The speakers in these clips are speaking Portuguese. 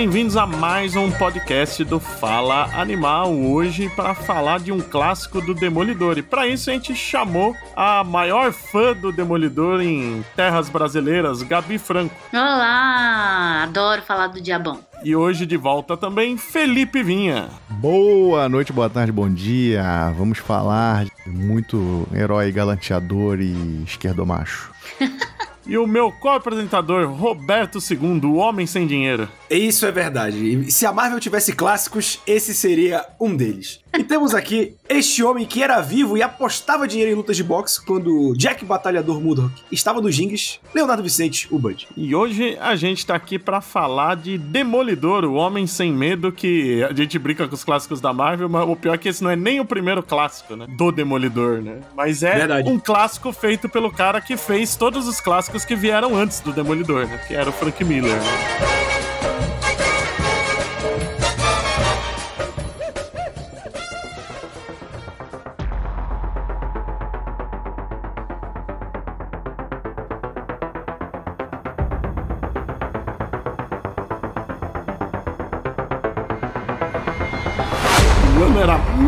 bem-vindos a mais um podcast do Fala Animal. Hoje para falar de um clássico do Demolidor. E para isso a gente chamou a maior fã do Demolidor em terras brasileiras, Gabi Franco. Olá, adoro falar do Diabão. E hoje de volta também Felipe Vinha. Boa noite, boa tarde, bom dia. Vamos falar de muito herói galanteador e esquerdomacho. e o meu co-apresentador, Roberto II, o Homem Sem Dinheiro. Isso é verdade. Se a Marvel tivesse clássicos, esse seria um deles. E temos aqui este homem que era vivo e apostava dinheiro em lutas de boxe quando Jack Batalhador Mudrock estava no Jings, Leonardo Vicente, o Bud. E hoje a gente tá aqui para falar de Demolidor, o Homem Sem Medo, que a gente brinca com os clássicos da Marvel, mas o pior é que esse não é nem o primeiro clássico, né? Do Demolidor, né? Mas é verdade. um clássico feito pelo cara que fez todos os clássicos que vieram antes do Demolidor, né? Que era o Frank Miller, né?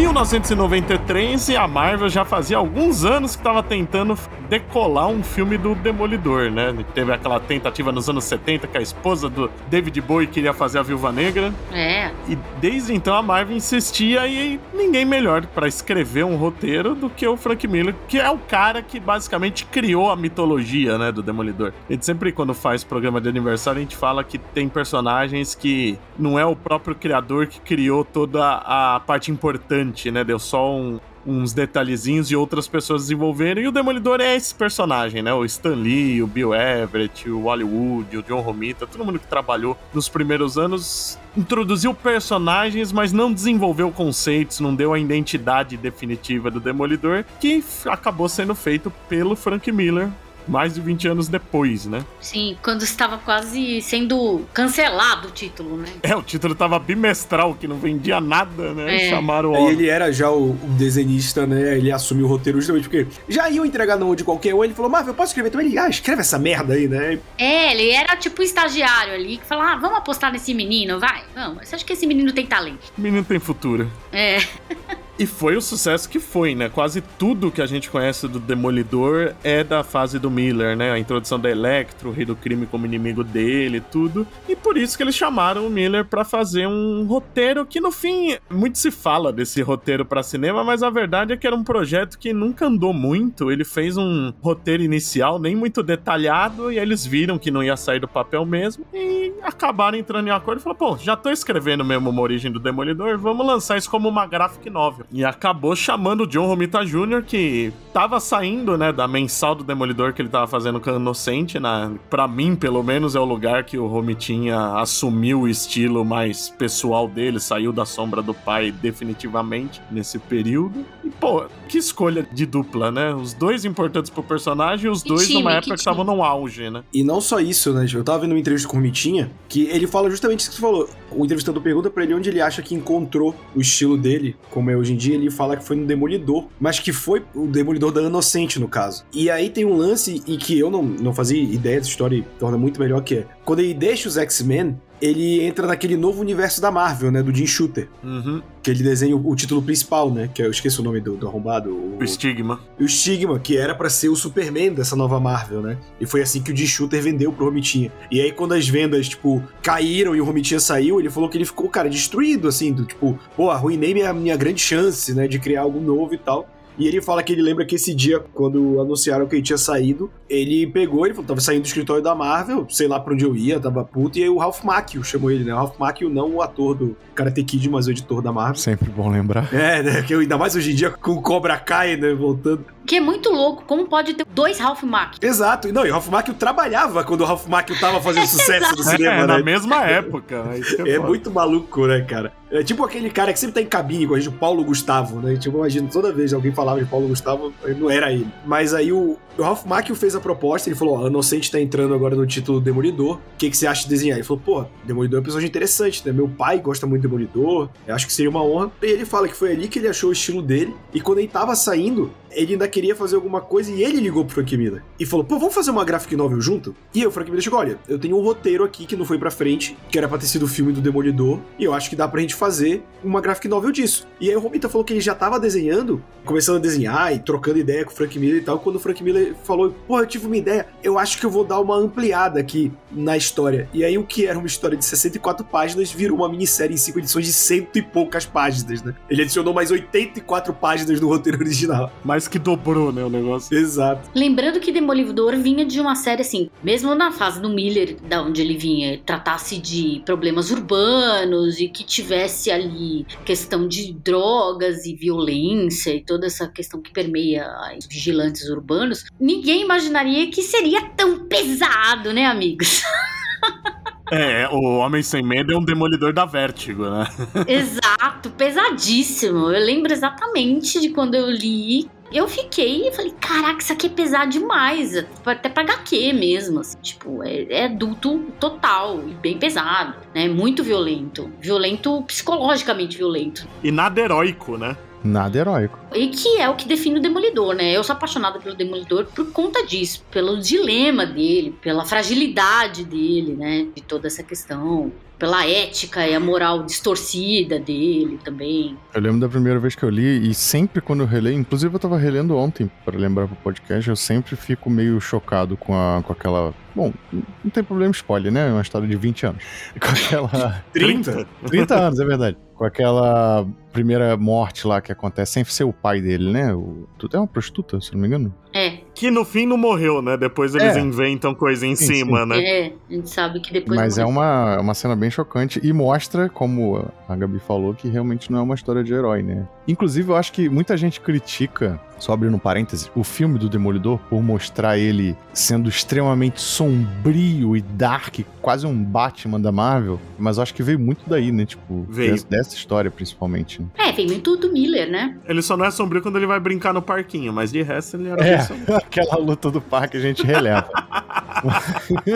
1993 e a Marvel já fazia alguns anos que estava tentando decolar um filme do Demolidor, né? Teve aquela tentativa nos anos 70 que a esposa do David Bowie queria fazer a Viúva Negra. É. E desde então a Marvel insistia e ninguém melhor para escrever um roteiro do que o Frank Miller, que é o cara que basicamente criou a mitologia, né, do Demolidor. A gente sempre quando faz programa de aniversário a gente fala que tem personagens que não é o próprio criador que criou toda a parte importante, né? Deu só um, uns detalhezinhos e outras pessoas desenvolveram. E o Demolidor é esse personagem, né? O Stan Lee, o Bill Everett, o Hollywood, o John Romita, todo mundo que trabalhou nos primeiros anos introduziu personagens, mas não desenvolveu conceitos, não deu a identidade definitiva do Demolidor, que acabou sendo feito pelo Frank Miller mais de 20 anos depois, né? Sim, quando estava quase sendo cancelado o título, né? É, o título estava bimestral, que não vendia nada, né? É. Chamaram o. Ele era já o, o, desenhista, né? Ele assumiu o roteiro justamente porque já iam entregar na mão de qualquer um. Ele falou, Marvel, eu posso escrever? Então ele, ah, escreve essa merda aí, né? É, ele era tipo um estagiário ali que falava, ah, vamos apostar nesse menino, vai, vamos. Você acha que esse menino tem talento? O menino tem futuro. É. E foi o sucesso que foi, né? Quase tudo que a gente conhece do Demolidor é da fase do Miller, né? A introdução da Electro, o Rei do Crime como inimigo dele, tudo. E por isso que eles chamaram o Miller para fazer um roteiro que no fim muito se fala desse roteiro para cinema, mas a verdade é que era um projeto que nunca andou muito. Ele fez um roteiro inicial nem muito detalhado e eles viram que não ia sair do papel mesmo e acabaram entrando em acordo e falaram: "Pô, já tô escrevendo mesmo uma origem do Demolidor, vamos lançar isso como uma graphic novel". E acabou chamando o John Romita Jr., que tava saindo, né, da mensal do Demolidor que ele tava fazendo com o Inocente, na, pra mim, pelo menos, é o lugar que o Romitinha assumiu o estilo mais pessoal dele, saiu da sombra do pai definitivamente nesse período. E, pô, que escolha de dupla, né? Os dois importantes pro personagem e os dois time, numa época que estavam no auge, né? E não só isso, né? Eu tava vendo uma entrevista com o Romitinha, que ele fala justamente isso que você falou. O entrevistador pergunta pra ele onde ele acha que encontrou o estilo dele, como é hoje em dia, ele fala que foi no Demolidor, mas que foi o Demolidor da Inocente, no caso. E aí tem um lance em que eu não, não fazia ideia dessa história e torna muito melhor, que é quando ele deixa os X-Men, ele entra naquele novo universo da Marvel, né? Do Jim Shooter. Uhum. Que ele desenha o, o, título principal, né? Que eu esqueci o nome do, do arrombado. O, o Stigma. O Stigma, que era para ser o Superman dessa nova Marvel, né? E foi assim que o Jim Shooter vendeu pro Romitinha. E aí, quando as vendas, tipo, caíram e o Romitinha saiu, ele falou que ele ficou, cara, destruído, assim, do tipo, pô, arruinei minha, minha grande chance, né? De criar algo novo e tal. E ele fala que ele lembra que esse dia, quando anunciaram que ele tinha saído, ele pegou, ele falou, tava saindo do escritório da Marvel, sei lá pra onde eu ia, tava puto, e aí o Ralph Macchio chamou ele, né? O Ralph Macchio não o ator do Karate Kid, mas o editor da Marvel. Sempre bom lembrar. É, né? Que ainda mais hoje em dia com o Cobra Kai, né? Voltando. Que é muito louco, como pode ter dois Ralph Macchio? Exato, e não, e o Ralph Macchio trabalhava quando o Ralph Macchio tava fazendo sucesso no cinema, é, né? na mesma época. É, é muito maluco, né, cara? É tipo aquele cara que sempre tá em cabine com a gente, o Paulo Gustavo, né? Tipo, imagina toda vez alguém fala falava de Paulo Gustavo, não era ele. Mas aí o, o Ralph Macchio fez a proposta, ele falou, ó, oh, Inocente tá entrando agora no título Demolidor, o que, que você acha de desenhar? Ele falou, pô, Demolidor é um personagem interessante, né? Meu pai gosta muito de Demolidor, eu acho que seria uma honra. E ele fala que foi ali que ele achou o estilo dele, e quando ele tava saindo, ele ainda queria fazer alguma coisa e ele ligou pro Frank Miller e falou: pô, vamos fazer uma graphic novel junto? E o Frank Miller chegou: olha, eu tenho um roteiro aqui que não foi pra frente, que era pra ter sido o filme do Demolidor, e eu acho que dá pra gente fazer uma graphic novel disso. E aí o Romita falou que ele já tava desenhando, começando a desenhar e trocando ideia com o Frank Miller e tal, quando o Frank Miller falou: pô, eu tive uma ideia, eu acho que eu vou dar uma ampliada aqui na história. E aí o que era uma história de 64 páginas virou uma minissérie em cinco edições de cento e poucas páginas, né? Ele adicionou mais 84 páginas no roteiro original. Mais que dobrou, né, o negócio. Exato. Lembrando que Demolidor vinha de uma série assim, mesmo na fase do Miller, da onde ele vinha, tratasse de problemas urbanos e que tivesse ali questão de drogas e violência e toda essa questão que permeia os vigilantes urbanos, ninguém imaginaria que seria tão pesado, né, amigos? É, o Homem Sem Medo é um demolidor da Vértigo, né? Exato, pesadíssimo. Eu lembro exatamente de quando eu li. Eu fiquei e falei, caraca, isso aqui é pesado demais. Até pra HQ mesmo. Assim, tipo, é, é, adulto total e bem pesado, né? Muito violento. Violento, psicologicamente violento. E nada heróico, né? Nada heróico. E que é o que define o Demolidor, né? Eu sou apaixonada pelo Demolidor por conta disso, pelo dilema dele, pela fragilidade dele, né? De toda essa questão pela ética e a moral distorcida dele também. Eu lembro da primeira vez que eu li, e sempre quando eu releio, inclusive eu tava relendo ontem para lembrar pro podcast, eu sempre fico meio chocado com, a, com aquela. Bom, não tem problema spoiler, né? É uma história de 20 anos. Com aquela. 30? 30 anos, é verdade. Com aquela primeira morte lá que acontece, sem ser o pai dele, né? O, tu é uma prostituta, se não me engano. É. Que no fim não morreu, né? Depois eles É. inventam coisa em Sim, cima, sim. né? É, a gente sabe que depois. Mas é morreu. uma, é uma cena bem chocante e mostra, como a Gabi falou, que realmente não é uma história de herói, né? Inclusive, eu acho que muita gente critica, só abrindo um parêntese, o filme do Demolidor por mostrar ele sendo extremamente sombrio e dark, quase um Batman da Marvel. Mas eu acho que veio muito daí, né? Tipo, Veio. des- dessa história, principalmente. né? É, vem muito do Miller, né? Ele só não é sombrio quando ele vai brincar no parquinho, mas de resto ele era É. sombrio. Aquela luta do parque a gente releva.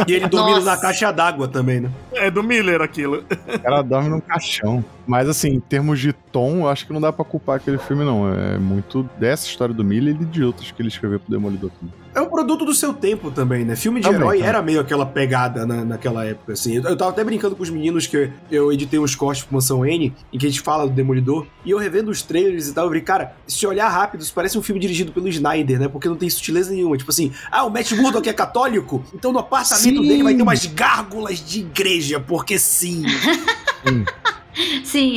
E ele dormindo Nossa. na caixa d'água também, né? É do Miller aquilo. O cara dorme num caixão. Mas assim, em termos de tom, eu acho que não dá pra culpar aquele filme, não. É muito dessa história do Miller e de outros que ele escreveu pro Demolidor também. É um produto do seu tempo também, né? Filme de Também, herói também. era meio aquela pegada na, naquela época, assim. Eu, eu tava até brincando com os meninos que eu, eu editei uns cortes pro Mansão N, em que a gente fala do Demolidor, e eu revendo os trailers e tal, eu falei, cara, se olhar rápido, isso parece um filme dirigido pelo Snyder, né? Porque não tem sutileza nenhuma. Tipo assim, ah, o Matt Murdock é católico, então no apartamento Sim. dele vai ter umas gárgulas de igreja, porque sim. Sim,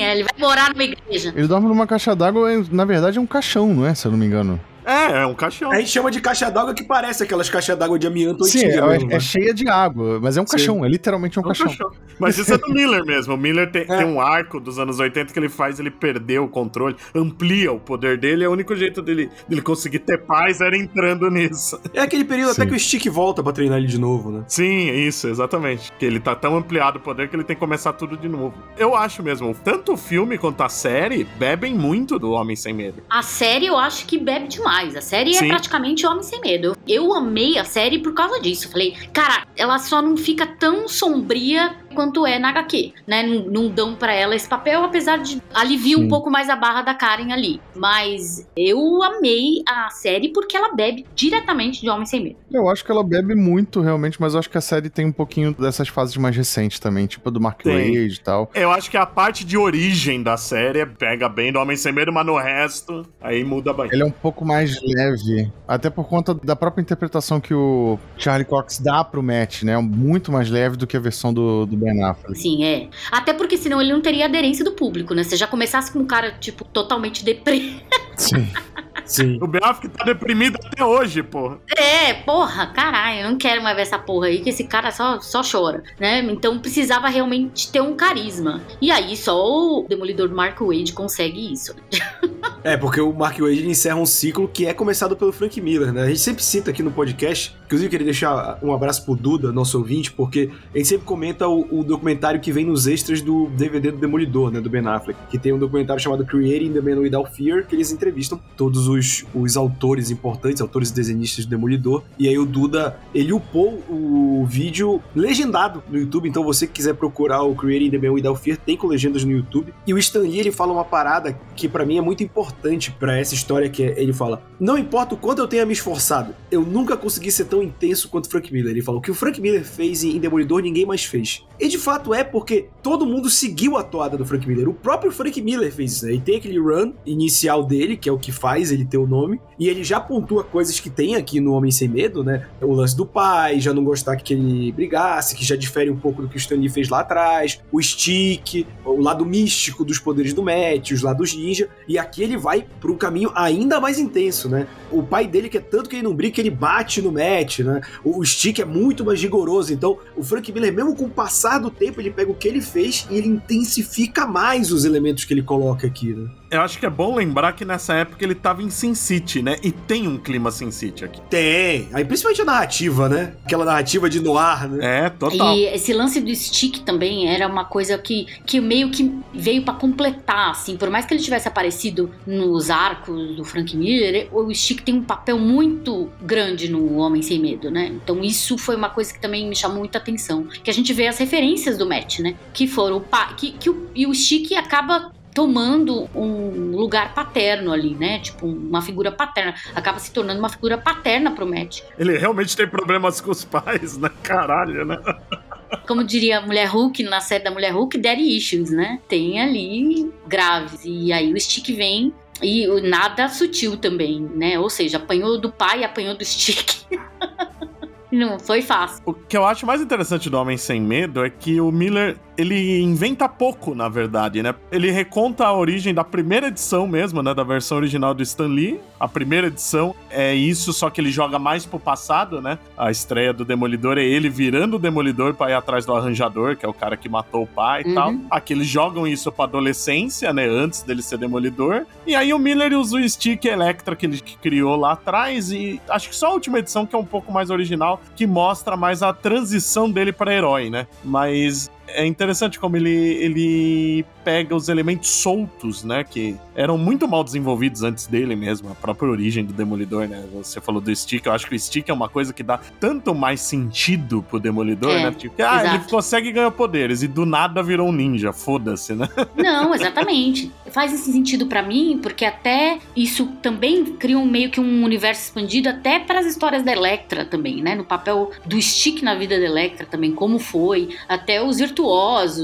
é, ele vai morar numa igreja. Ele dorme numa caixa d'água, é- na verdade é um caixão, não é? Se eu não me engano. É, é um caixão. A gente chama de caixa d'água que parece aquelas caixas d'água de amianto Sim, antiga é, mesmo, é né? cheia de água, mas é um Sim. caixão, é literalmente um É um caixão. caixão. Mas isso é do Miller mesmo. O Miller tem, É. tem um arco dos anos 80 que ele faz ele perder o controle, amplia o poder dele. É o único jeito dele, dele conseguir ter paz era entrando nisso. É aquele período até Sim. que o Stick volta pra treinar ele de novo, né? Sim, isso, exatamente. Que ele tá tão ampliado o poder que ele tem que começar tudo de novo. Eu acho mesmo, tanto o filme quanto a série bebem muito do Homem Sem Medo. A série eu acho que bebe demais. A série Sim. é praticamente Homem Sem Medo. Eu amei a série por causa disso. Falei, cara, ela só não fica tão sombria quanto é na HQ, né? Não, não dão pra ela esse papel, apesar de aliviar um pouco mais a barra da Karen ali. Mas eu amei a série porque ela bebe diretamente de Homem Sem Medo. Eu acho que ela bebe muito, realmente, mas eu acho que a série tem um pouquinho dessas fases mais recentes também, tipo a do Mark. Wade e tal. Eu acho que a parte de origem da série pega bem do Homem Sem Medo, mas no resto, aí muda bem. Ele é um pouco mais leve, até por conta da própria interpretação que o Charlie Cox dá pro Matt, né? Muito mais leve do que a versão do, do Ben Affleck. Sim, é. Até porque senão ele não teria aderência do público, né? Se já começasse com um cara, tipo, totalmente deprê. Sim. Sim. O Ben Affleck tá deprimido até hoje, pô. É, porra, caralho, eu não quero mais ver essa porra aí, que esse cara só, só chora, né? Então precisava realmente ter um carisma. E aí só o Demolidor Mark Wade consegue isso. né? É, porque o Mark Wade encerra um ciclo que é começado pelo Frank Miller, né? A gente sempre cita aqui no podcast, inclusive queria deixar um abraço pro Duda, nosso ouvinte, porque a gente sempre comenta o, o documentário que vem nos extras do DVD do Demolidor, né, do Ben Affleck, que tem um documentário chamado Creating the Man Without Fear, que eles entrevistam todos os, os autores importantes, autores desenhistas do Demolidor, e aí o Duda, ele upou o vídeo legendado no YouTube, então você que quiser procurar o Creating the Man Without Fear, tem com legendas no YouTube. E o Stan Lee, ele fala uma parada que para mim é muito importante para essa história, que é, ele fala, não importa o quanto eu tenha me esforçado, eu nunca consegui ser tão intenso quanto Frank Miller. Ele fala, o que o Frank Miller fez em Demolidor, ninguém mais fez. E de fato é porque todo mundo seguiu a toada do Frank Miller. O próprio Frank Miller fez isso, né? Tem aquele run inicial dele, que é o que faz ele ter o nome, e ele já pontua coisas que tem aqui no Homem Sem Medo, né? O lance do pai, já não gostar que ele brigasse, que já difere um pouco do que o Stan Lee fez lá atrás, o stick, o lado místico dos poderes do Matt, os lados ninja, e aqui ele vai para um caminho ainda mais intenso, né? O pai dele que é tanto que ele não briga que ele bate no Matt, né? O, o stick é muito mais rigoroso, então o Frank Miller, mesmo com o passar do tempo, ele pega o que ele fez e ele intensifica mais os elementos que ele coloca aqui, né? Eu acho que é bom lembrar que nessa época ele tava em Sin City, né? E tem um clima Sin City aqui. Tem. Aí principalmente a narrativa, né? Aquela narrativa de noir, né? É, total. E esse lance do stick também era uma coisa que, que meio que veio para completar, assim. Por mais que ele tivesse aparecido nos arcos do Frank Miller, o stick tem um papel muito grande no Homem Sem Medo, né? Então isso foi uma coisa que também me chamou muita atenção. Que a gente vê as referências do Matt, né? Que foram o pai... Que, que o, e o stick acaba tomando um lugar paterno ali, né? Tipo, uma figura paterna. Acaba se tornando uma figura paterna pro Matt. Ele realmente tem problemas com os pais, né? Caralho, né? Como diria a Mulher Hulk na série da Mulher Hulk, daddy issues, né? Tem ali graves. E aí o Stick vem e nada sutil também, né? Ou seja, apanhou do pai, apanhou do Stick. Não foi fácil. O que eu acho mais interessante do Homem Sem Medo é que o Miller, ele inventa pouco, na verdade, né? Ele reconta a origem da primeira edição mesmo, né? Da versão original do Stan Lee. A primeira edição é isso, só que ele joga mais pro passado, né? A estreia do Demolidor é ele virando o Demolidor pra ir atrás do Arranjador, que é o cara que matou o pai e Uhum. tal. Aqui eles jogam isso pra adolescência, né? Antes dele ser Demolidor. E aí o Miller usa o Stick Electra que ele criou lá atrás e acho que só a última edição que é um pouco mais original, que mostra mais a transição dele para herói, né? Mas é interessante como ele, ele pega os elementos soltos, né? Que eram muito mal desenvolvidos antes dele mesmo, a própria origem do Demolidor, né? Você falou do Stick, eu acho que o Stick é uma coisa que dá tanto mais sentido pro Demolidor, É, né? Tipo, ah, ele exato. consegue ganhar poderes e do nada virou um ninja, foda-se, né? Não, exatamente. Faz esse sentido pra mim, porque até isso também cria um meio que um universo expandido até para as histórias da Electra também, né? No papel do Stick na vida da Electra também, como foi, até os virtuosos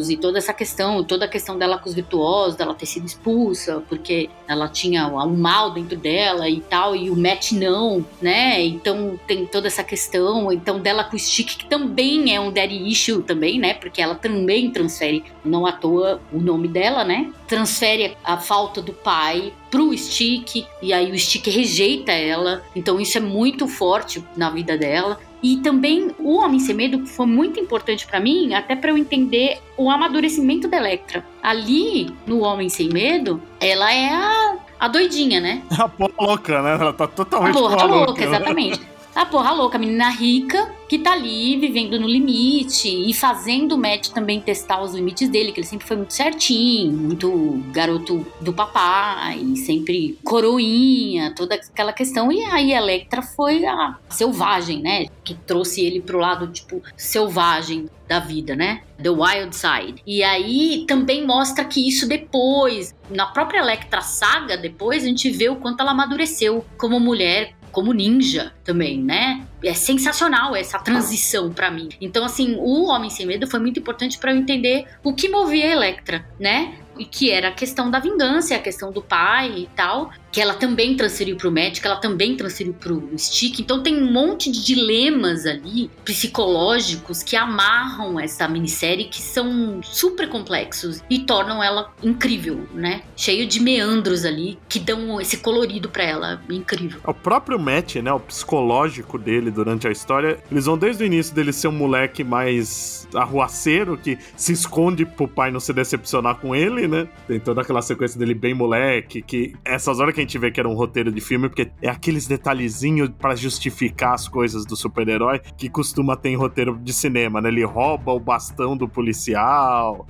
e toda essa questão, toda a questão dela com os virtuosos, dela ter sido expulsa, porque ela tinha um mal dentro dela e tal, e o Matt não, né? Então tem toda essa questão, então dela com o Stick, que também é um daddy issue também, né? Porque ela também transfere, não à toa o nome dela, né? Transfere a falta do pai pro Stick, e aí o Stick rejeita ela, então isso é muito forte na vida dela. E também o Homem Sem Medo foi muito importante pra mim, até pra eu entender o amadurecimento da Electra. Ali, no Homem Sem Medo, ela é a, a doidinha, né? A porra louca, né? Ela tá A totalmente porra maluca, louca, né? exatamente. A porra louca, a menina rica que tá ali vivendo no limite e fazendo o Matt também testar os limites dele, que ele sempre foi muito certinho, muito garoto do papai, sempre coroinha, toda aquela questão. E aí a Electra foi a selvagem, né? Que trouxe ele pro lado, tipo, selvagem da vida, né? The Wild Side. E aí também mostra que isso depois, na própria Electra saga, depois a gente vê o quanto ela amadureceu como mulher, como ninja também, né? É sensacional essa transição pra mim. Então, assim, o Homem Sem Medo foi muito importante pra eu entender o que movia a Electra, né? E que era a questão da vingança, a questão do pai e tal, que ela também transferiu pro Matt, que ela também transferiu pro Stick. Então tem um monte de dilemas ali psicológicos que amarram essa minissérie que são super complexos e tornam ela incrível, né? Cheio de meandros ali que dão esse colorido pra ela, incrível. O próprio Matt, né, o psicológico dele durante a história, eles vão desde o início dele ser um moleque mais arruaceiro, que se esconde pro pai não se decepcionar com ele, né? Tem toda aquela sequência dele bem moleque, que essas horas que gente vê que era um roteiro de filme, porque é aqueles detalhezinhos para justificar as coisas do super-herói que costuma ter em roteiro de cinema, né? Ele rouba o bastão do policial.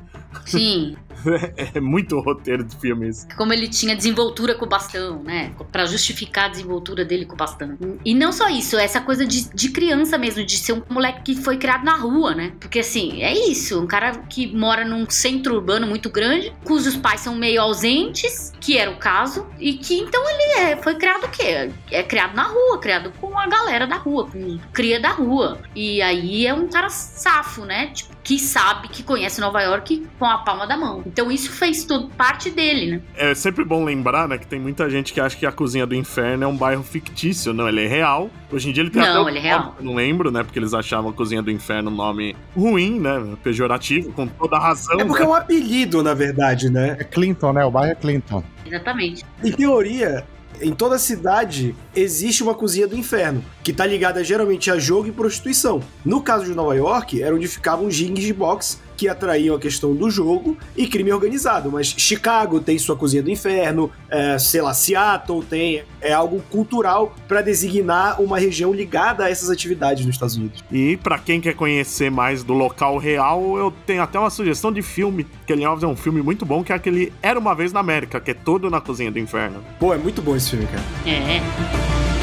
Sim. é muito roteiro de filmes. Como ele tinha desenvoltura com o bastão, né? Pra justificar a desenvoltura dele com o bastão. E não só isso, essa coisa de, de criança mesmo, de ser um moleque que foi criado na rua, né? Porque assim, é isso, um cara que mora num centro urbano muito grande, cujos pais são meio ausentes, que era o caso, e que então ele é, foi criado o quê? É criado na rua, criado com a galera da rua, com cria da rua. E aí é um cara safo, né? Tipo, que sabe, que conhece Nova York com a palma da mão. Então isso fez tudo parte dele, né? É sempre bom lembrar, né, que tem muita gente que acha que a Cozinha do Inferno é um bairro fictício. Não, ele é real. Hoje em dia ele tem Não, até ele é real. não lembro, né, porque eles achavam a Cozinha do Inferno um nome ruim, né, pejorativo, com toda a razão. É porque é né? um apelido, na verdade, né? É Clinton, né? O bairro é Clinton. Exatamente. Em teoria, em toda cidade existe uma cozinha do inferno, que tá ligada geralmente a jogo e prostituição. No caso de Nova York, era onde ficavam os rings de boxe que atraíam a questão do jogo e crime organizado. Mas Chicago tem sua cozinha do inferno, é, sei lá, Seattle tem. É algo cultural para designar uma região ligada a essas atividades nos Estados Unidos. E pra quem quer conhecer mais do local real, eu tenho até uma sugestão de filme, que Alves é um filme muito bom, que é aquele Era Uma Vez na América, que é todo na Cozinha do Inferno. Pô, é muito bom esse filme, cara. É.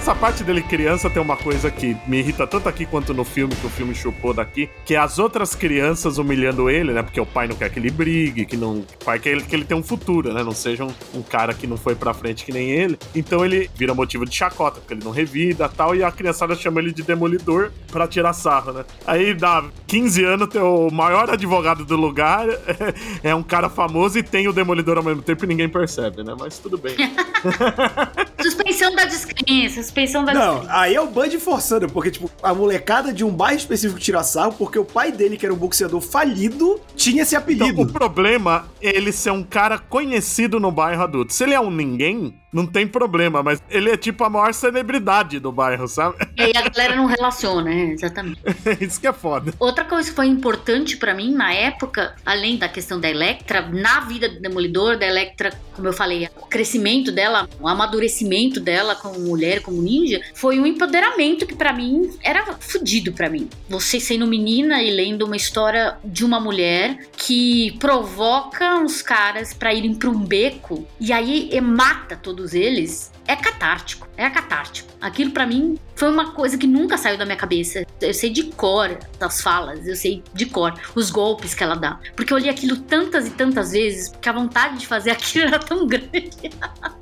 Essa parte dele criança tem uma coisa que me irrita tanto aqui quanto no filme, que o filme chupou daqui, que é as outras crianças humilhando ele, né? Porque o pai não quer que ele brigue, que não. O pai quer que ele tenha um futuro, né? Não seja um, um cara que não foi pra frente que nem ele. Então ele vira motivo de chacota, porque ele não revida tal, e a criançada chama ele de demolidor pra tirar sarro, né? Aí dá 15 anos, tem o maior advogado do lugar, é um cara famoso e tem o demolidor ao mesmo tempo e ninguém percebe, né? Mas tudo bem. Suspensão da descrença, suspensão da Não, aí é o Bud forçando, porque, tipo, a molecada de um bairro específico tira sarro, porque o pai dele, que era um boxeador falido, tinha esse Então, apelido. o problema é ele ser um cara conhecido no bairro adulto. Se ele é um ninguém, não tem problema, mas ele é tipo a maior celebridade do bairro, sabe? E aí a galera não relaciona, é, exatamente. Isso que é foda. Outra coisa que foi importante pra mim na época, além da questão da Electra, na vida do Demolidor, da Electra, como eu falei, o crescimento dela, o amadurecimento dela como mulher, como ninja, foi um empoderamento que pra mim era fudido pra mim. Você sendo menina e lendo uma história de uma mulher que provoca uns caras pra irem pra um beco e aí mata todos eles. É catártico, é catártico. Aquilo pra mim foi uma coisa que nunca saiu da minha cabeça. Eu sei de cor as falas, eu sei de cor os golpes que ela dá. Porque eu li aquilo tantas e tantas vezes que a vontade de fazer aquilo era tão grande.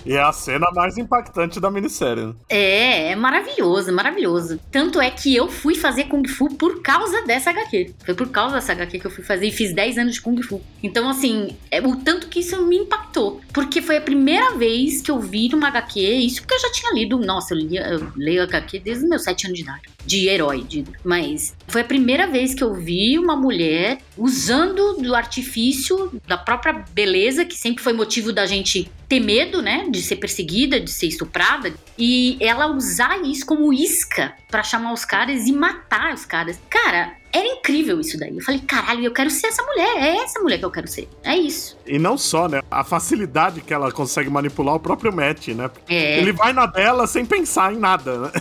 E é a cena mais impactante da minissérie. né? É, é maravilhoso, maravilhoso. Tanto é que eu fui fazer Kung Fu por causa dessa HQ. Foi por causa dessa HQ que eu fui fazer e fiz 10 anos de Kung Fu. Então, assim, é o tanto que isso me impactou. Porque foi a primeira vez que eu vi numa HQ, isso porque eu já tinha lido, nossa, eu, lia, eu leio HQ desde os meus 7 anos de idade. De herói, digo. Mas foi a primeira vez que eu vi uma mulher usando do artifício da própria beleza, que sempre foi motivo da gente ter medo, né? De ser perseguida, de ser estuprada. E ela usar isso como isca pra chamar os caras e matar os caras. Cara, era incrível isso daí. Eu falei, caralho, eu quero ser essa mulher. É essa mulher que eu quero ser. É isso. E não só, né? A facilidade que ela consegue manipular o próprio Matt, né? É. Ele vai na dela sem pensar em nada, né?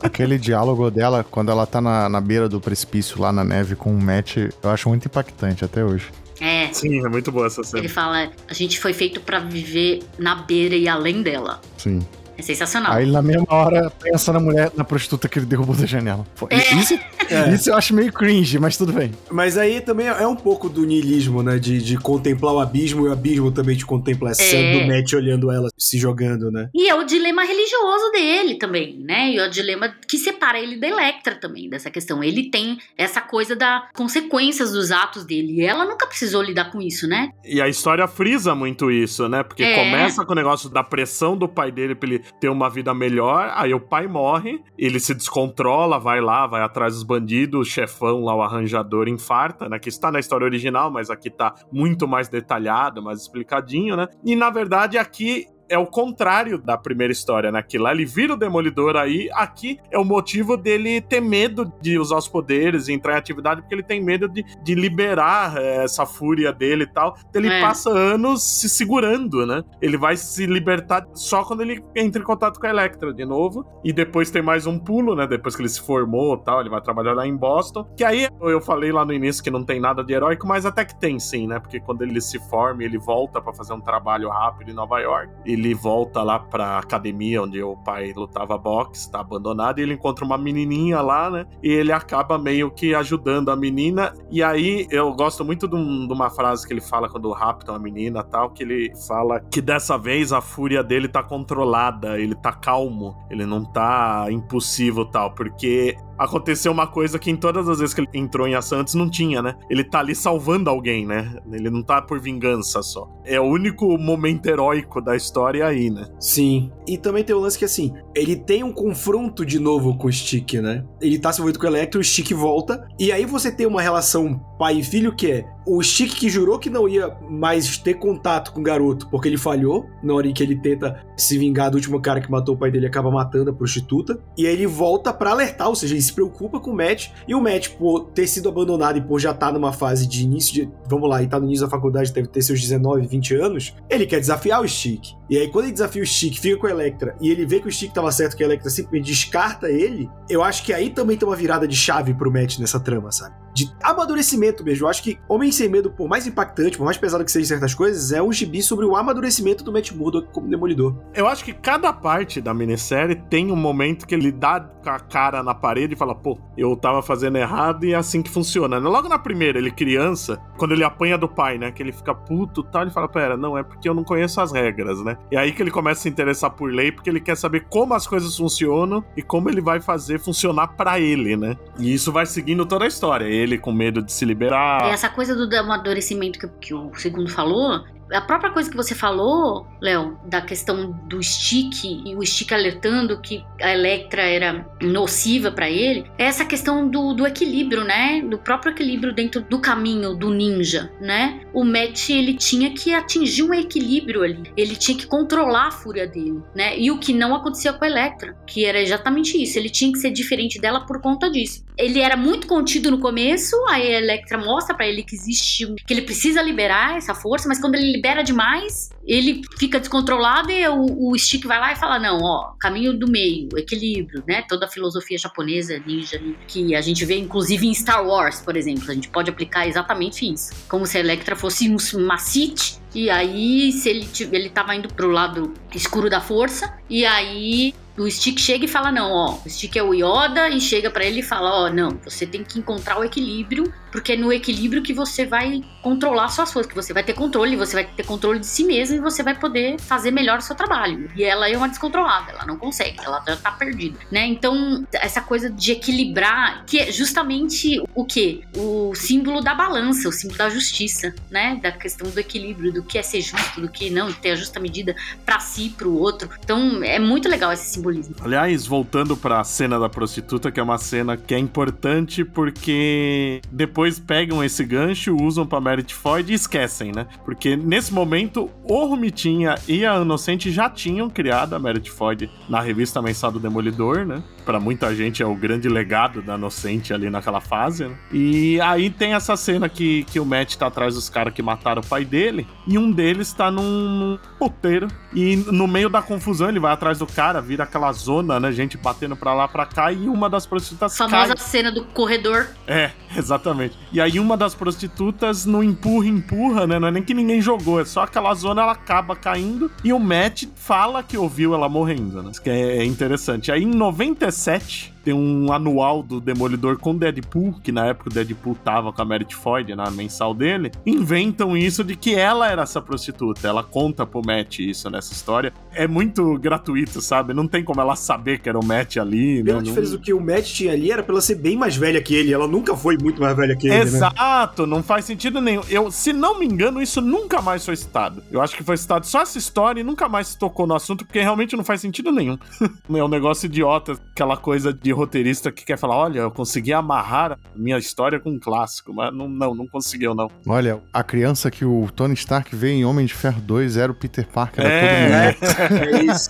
Aquele diálogo dela, quando ela tá na, na beira do precipício lá na neve com o Matt, eu acho muito impactante até hoje. É. Sim, é muito boa essa cena. Ele fala, a gente foi feito pra viver na beira e além dela. Sim. É sensacional. Aí na mesma hora pensa na mulher, na prostituta que ele derrubou da janela. Pô, É. Isso, É. isso eu acho meio cringe, mas tudo bem. Mas aí também é um pouco do niilismo, né? De, de contemplar o abismo e o abismo também te contempla a cena É. do Matt olhando ela se jogando, né? E é o dilema religioso dele também, né? E é o dilema que separa ele da Electra também, dessa questão. Ele tem essa coisa das consequências dos atos dele. E ela nunca precisou lidar com isso, né? E a história frisa muito isso, né? Porque É. começa com o negócio da pressão do pai dele pra ele ter uma vida melhor. Aí o pai morre, ele se descontrola, vai lá, vai atrás dos bandidos, o chefão lá, o arranjador, infarta, né? Que está na história original, mas aqui tá muito mais detalhado, mais explicadinho, né? E na verdade aqui é o contrário da primeira história, né? Que lá ele vira o Demolidor aí, aqui é o motivo dele ter medo de usar os poderes e entrar em atividade, porque ele tem medo de, de liberar é, essa fúria dele e tal. Então ele é. passa anos se segurando, né? Ele vai se libertar só quando ele entra em contato com a Electra de novo. E depois tem mais um pulo, né? Depois que ele se formou tal, ele vai trabalhar lá em Boston. Que aí eu falei lá no início que não tem nada de heróico, mas até que tem sim, né? Porque quando ele se forma, ele volta para fazer um trabalho rápido em Nova York. Ele ele volta lá pra academia onde o pai lutava boxe, tá abandonado, e ele encontra uma menininha lá, né? E ele acaba meio que ajudando a menina. E aí eu gosto muito de, um, de uma frase que ele fala quando raptam a menina tal, que ele fala que dessa vez a fúria dele tá controlada, ele tá calmo, ele não tá impulsivo tal, porque aconteceu uma coisa que em todas as vezes que ele entrou em ação antes não tinha, né? Ele tá ali salvando alguém, né? Ele não tá por vingança só. É o único momento heróico da história aí, né? Sim. E também tem o lance que, assim, ele tem um confronto de novo com o Stick, né? Ele tá se envolvido com o Electro, o Stick volta, e aí você tem uma relação pai e filho que é o Stick que jurou que não ia mais ter contato com o garoto porque ele falhou na hora em que ele tenta se vingar do último cara que matou o pai dele acaba matando a prostituta. E aí ele volta para alertar, ou seja, ele se preocupa com o Matt. E o Matt, por ter sido abandonado e por já estar tá numa fase de início de. Vamos lá, e tá no início da faculdade, deve ter seus 19, 20 anos. Ele quer desafiar o Stick. E aí, quando ele desafia o Stick, fica com a Electra, e ele vê que o Stick tava certo, que a Electra simplesmente descarta ele, eu acho que aí também tem uma virada de chave pro Matt nessa trama, sabe? De amadurecimento mesmo. Eu acho que Homem Sem Medo, por mais impactante, por mais pesado que seja certas coisas, é um gibi sobre o amadurecimento do Matt Murdock como Demolidor. Eu acho que cada parte da minissérie tem um momento que ele dá a cara na parede e fala, pô, eu tava fazendo errado e é assim que funciona. Né? Logo na primeira, ele criança, quando ele apanha do pai, né, que ele fica puto e tal, ele fala, pera, não, é porque eu não conheço as regras, né? E aí que ele começa a se interessar por lei, porque ele quer saber como as coisas funcionam e como ele vai fazer funcionar para ele, né? E isso vai seguindo toda a história. Ele com medo de se liberar. E essa coisa do amadurecimento que, que o segundo falou, a própria coisa que você falou, Léo, da questão do stick e o stick alertando que a Electra era nociva para ele, é essa questão do, do, equilíbrio, né? Do próprio equilíbrio dentro do caminho do ninja, né? O Matt, ele tinha que atingir um equilíbrio ali. Ele tinha que controlar a fúria dele, né? E o que não acontecia com a Electra, que era exatamente isso. Ele tinha que ser diferente dela por conta disso. Ele era muito contido no começo, aí a Electra mostra para ele que existe, que ele precisa liberar essa força, mas quando ele libera demais, ele fica descontrolado e o, o Stick vai lá e fala: não, ó, caminho do meio, equilíbrio, né? Toda a filosofia japonesa, ninja, que a gente vê inclusive em Star Wars, por exemplo. A gente pode aplicar exatamente isso. Como se a Electra fosse uma Sith e aí, se ele, ele tava indo pro lado escuro da força, e aí o Stick chega e fala: Não, ó, o Stick é o Yoda, e chega para ele e fala: Ó, não, você tem que encontrar o equilíbrio, porque é no equilíbrio que você vai controlar suas forças, que você vai ter controle, você vai ter controle de si mesmo e você vai poder fazer melhor o seu trabalho. E ela é uma descontrolada, ela não consegue, ela já tá perdida, né? Então, essa coisa de equilibrar, que é justamente o que? O símbolo da balança, o símbolo da justiça, né? Da questão do equilíbrio, do que é ser justo, do que não, ter a justa medida para si, para o outro. Então, é muito legal esse simbolismo. Aliás, voltando para a cena da prostituta, que é uma cena que é importante porque depois pegam esse gancho, usam para Merit Floyd e esquecem, né? Porque nesse momento o Rumitinha e a Inocente já tinham criado a Merit Floyd na revista mensal do Demolidor, né? Para muita gente é o grande legado da Inocente ali naquela fase, né? E aí tem essa cena que, que o Matt tá atrás dos caras que mataram o pai dele e um deles tá num, num puteiro e no meio da confusão ele vai atrás do cara, vira aquela zona, né? Gente batendo pra lá, pra cá e uma das prostitutas Famosa cai. cena do corredor. É, exatamente. E aí uma das prostitutas no empurra, empurra, né? Não é nem que ninguém jogou, é só aquela zona, ela acaba caindo e o Matt fala que ouviu ela morrendo, né? Isso que é interessante. Aí em 97 tem um anual do Demolidor com Deadpool, que na época o Deadpool tava com a Merit Floyd na mensal dele, inventam isso de que ela era essa prostituta. Ela conta pro Matt isso nessa história. É muito gratuito, sabe? Não tem como ela saber que era o Matt ali. Pela né? diferença do que o Matt tinha ali, era pra ela ser bem mais velha que ele. Ela nunca foi muito mais velha que ele, né? Exato, não faz sentido nenhum. Eu, se não me engano, isso nunca mais foi citado. Eu acho que foi citado só essa história e nunca mais se tocou no assunto, porque realmente não faz sentido nenhum. é um negócio idiota, aquela coisa de roteirista que quer falar: olha, eu consegui amarrar minha história com um clássico, mas não, não, não conseguiu, não. Olha, a criança que o Tony Stark vê em Homem de Ferro 2 era o Peter Parker, É. todo mundo. É isso.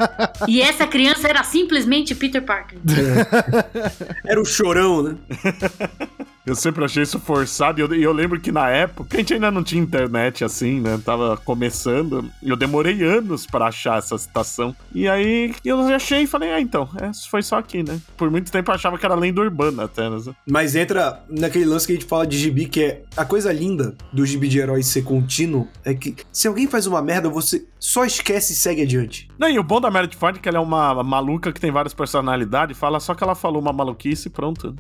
E essa criança era simplesmente Peter Parker. Era o chorão, né? Eu sempre achei isso forçado. E eu, eu lembro que na época a gente ainda não tinha internet assim, né? Tava começando. E eu demorei anos pra achar essa citação. E aí eu achei e falei, ah, então, é, foi só aqui, né? Por muito tempo eu achava que era lenda urbana até, né? Mas entra naquele lance que a gente fala de gibi, que é a coisa linda do gibi de herói ser contínuo, é que se alguém faz uma merda, você só esquece e segue adiante. Não, e o bom da Meredith Ford é que ela é uma maluca que tem várias personalidades, fala só que ela falou uma maluquice e pronto.